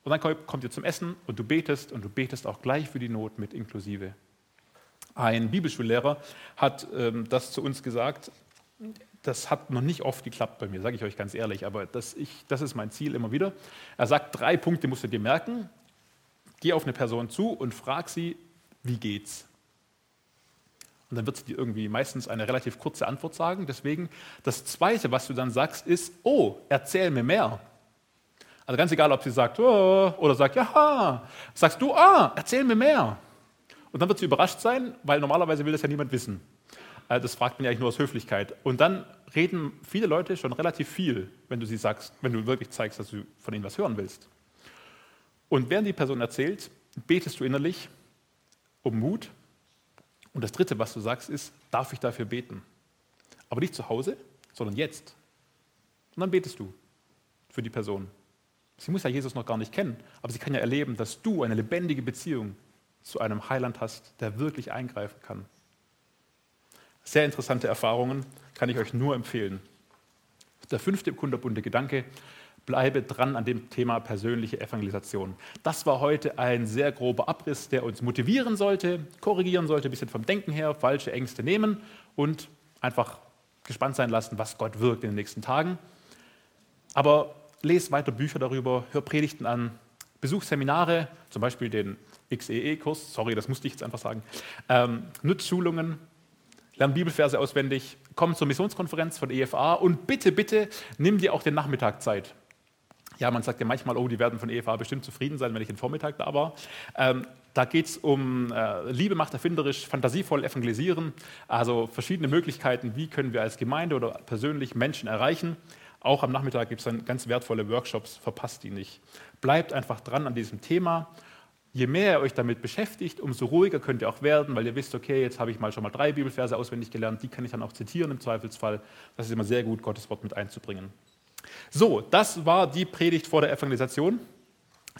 und dann kommt ihr zum Essen und du betest und du betest auch gleich für die Not mit inklusive. Ein Bibelschullehrer hat ähm, das zu uns gesagt. Das hat noch nicht oft geklappt bei mir, sage ich euch ganz ehrlich, aber das, ich, das ist mein Ziel immer wieder. Er sagt, drei Punkte musst du dir merken. Geh auf eine Person zu und frag sie, wie geht's? Und dann wird sie dir irgendwie meistens eine relativ kurze Antwort sagen. Deswegen, das Zweite, was du dann sagst, ist, oh, erzähl mir mehr. Also ganz egal, ob sie sagt, oh, oder sagt, ja, sagst du, ah, erzähl mir mehr. Und dann wird sie überrascht sein, weil normalerweise will das ja niemand wissen. Äh, das fragt man ja eigentlich nur aus Höflichkeit. Und dann reden viele Leute schon relativ viel, wenn du sie sagst, wenn du wirklich zeigst, dass du von ihnen was hören willst. Und während die Person erzählt, betest du innerlich um Mut. Und das Dritte, was du sagst, ist, darf ich dafür beten? Aber nicht zu Hause, sondern jetzt. Und dann betest du für die Person. Sie muss ja Jesus noch gar nicht kennen, aber sie kann ja erleben, dass du eine lebendige Beziehung zu einem Heiland hast, der wirklich eingreifen kann. Sehr interessante Erfahrungen, kann ich euch nur empfehlen. Der fünfte kunderbunde Gedanke, bleibe dran an dem Thema persönliche Evangelisation. Das war heute ein sehr grober Abriss, der uns motivieren sollte, korrigieren sollte, ein bisschen vom Denken her, falsche Ängste nehmen und einfach gespannt sein lassen, was Gott wirkt in den nächsten Tagen. Aber lese weiter Bücher darüber, hör Predigten an, besuch Seminare, zum Beispiel den XEE-Kurs, sorry, das musste ich jetzt einfach sagen, ähm, nutz Schulungen, lern Bibelverse auswendig, komm zur Missionskonferenz von EFA und bitte, bitte nimm dir auch den Nachmittag Zeit. Ja, man sagt ja manchmal, oh, die werden von EFA bestimmt zufrieden sein, wenn ich den Vormittag da war. Ähm, da geht es um äh, Liebe macht erfinderisch, fantasievoll evangelisieren, also verschiedene Möglichkeiten, wie können wir als Gemeinde oder persönlich Menschen erreichen. Auch am Nachmittag gibt es dann ganz wertvolle Workshops, verpasst die nicht. Bleibt einfach dran an diesem Thema. Je mehr ihr euch damit beschäftigt, umso ruhiger könnt ihr auch werden, weil ihr wisst, okay, jetzt habe ich mal schon mal drei Bibelverse auswendig gelernt, die kann ich dann auch zitieren im Zweifelsfall. Das ist immer sehr gut, Gottes Wort mit einzubringen. So, das war die Predigt vor der Evangelisation.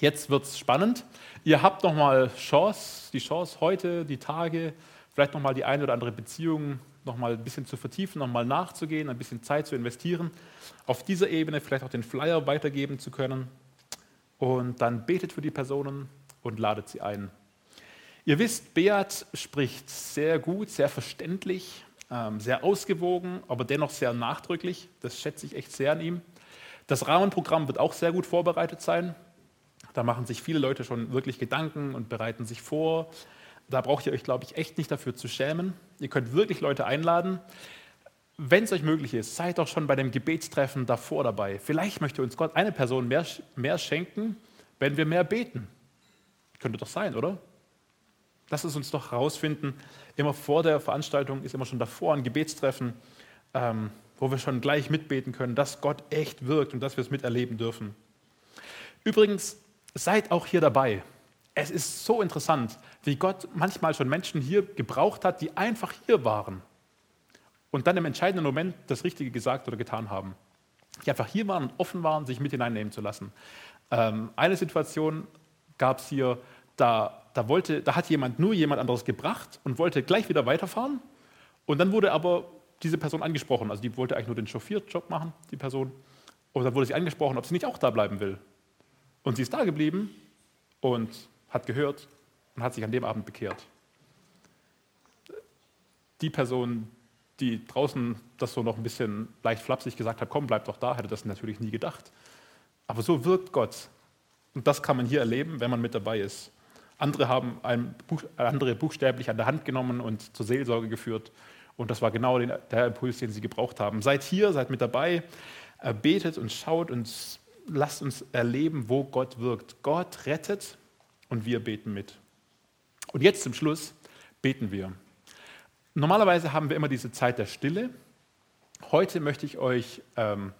Jetzt wird es spannend. Ihr habt nochmal Chance, die Chance heute, die Tage, vielleicht nochmal die eine oder andere Beziehung nochmal ein bisschen zu vertiefen, nochmal nachzugehen, ein bisschen Zeit zu investieren, auf dieser Ebene vielleicht auch den Flyer weitergeben zu können. Und dann betet für die Personen und ladet sie ein. Ihr wisst, Beat spricht sehr gut, sehr verständlich, ähm, sehr ausgewogen, aber dennoch sehr nachdrücklich. Das schätze ich echt sehr an ihm. Das Rahmenprogramm wird auch sehr gut vorbereitet sein. Da machen sich viele Leute schon wirklich Gedanken und bereiten sich vor. Da braucht ihr euch, glaube ich, echt nicht dafür zu schämen. Ihr könnt wirklich Leute einladen. Wenn es euch möglich ist, seid doch schon bei dem Gebetstreffen davor dabei. Vielleicht möchte uns Gott eine Person mehr, mehr schenken, wenn wir mehr beten. Könnte doch sein, oder? Lass es uns doch herausfinden. Immer vor der Veranstaltung ist immer schon davor ein Gebetstreffen. Ähm, wo wir schon gleich mitbeten können, dass Gott echt wirkt und dass wir es miterleben dürfen. Übrigens, seid auch hier dabei. Es ist so interessant, wie Gott manchmal schon Menschen hier gebraucht hat, die einfach hier waren und dann im entscheidenden Moment das Richtige gesagt oder getan haben. Die einfach hier waren und offen waren, sich mit hineinnehmen zu lassen. Ähm, eine Situation gab es hier, da, da, wollte, da hat jemand nur jemand anderes gebracht und wollte gleich wieder weiterfahren. Und dann wurde aber diese Person angesprochen. Also die wollte eigentlich nur den Chauffeurjob machen, die Person. Und dann wurde sie angesprochen, ob sie nicht auch da bleiben will. Und sie ist da geblieben und hat gehört und hat sich an dem Abend bekehrt. Die Person, die draußen das so noch ein bisschen leicht flapsig gesagt hat, komm, bleib doch da, hätte das natürlich nie gedacht. Aber so wirkt Gott. Und das kann man hier erleben, wenn man mit dabei ist. Andere haben Buch, andere buchstäblich an der Hand genommen und zur Seelsorge geführt. Und das war genau der Impuls, den sie gebraucht haben. Seid hier, seid mit dabei, äh, betet und schaut und lasst uns erleben, wo Gott wirkt. Gott rettet und wir beten mit. Und jetzt zum Schluss beten wir. Normalerweise haben wir immer diese Zeit der Stille. Heute möchte ich euch ähm,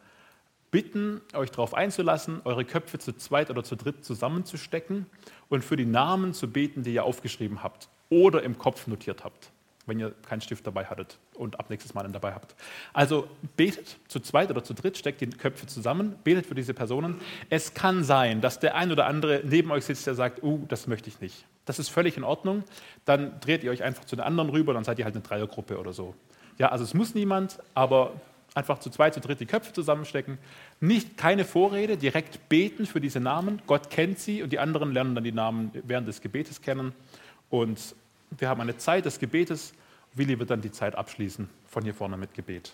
bitten, euch darauf einzulassen, eure Köpfe zu zweit oder zu dritt zusammenzustecken und für die Namen zu beten, die ihr aufgeschrieben habt oder im Kopf notiert habt wenn ihr keinen Stift dabei hattet und ab nächstes Mal einen dabei habt. Also betet zu zweit oder zu dritt, steckt die Köpfe zusammen, betet für diese Personen. Es kann sein, dass der ein oder andere neben euch sitzt, der sagt, uh, das möchte ich nicht. Das ist völlig in Ordnung. Dann dreht ihr euch einfach zu den anderen rüber, dann seid ihr halt eine Dreiergruppe oder so. Ja, also es muss niemand, aber einfach zu zweit, zu dritt die Köpfe zusammenstecken. Nicht keine Vorrede, direkt beten für diese Namen. Gott kennt sie und die anderen lernen dann die Namen während des Gebetes kennen. Und wir haben eine Zeit des Gebetes. Willi wird dann die Zeit abschließen von hier vorne mit Gebet.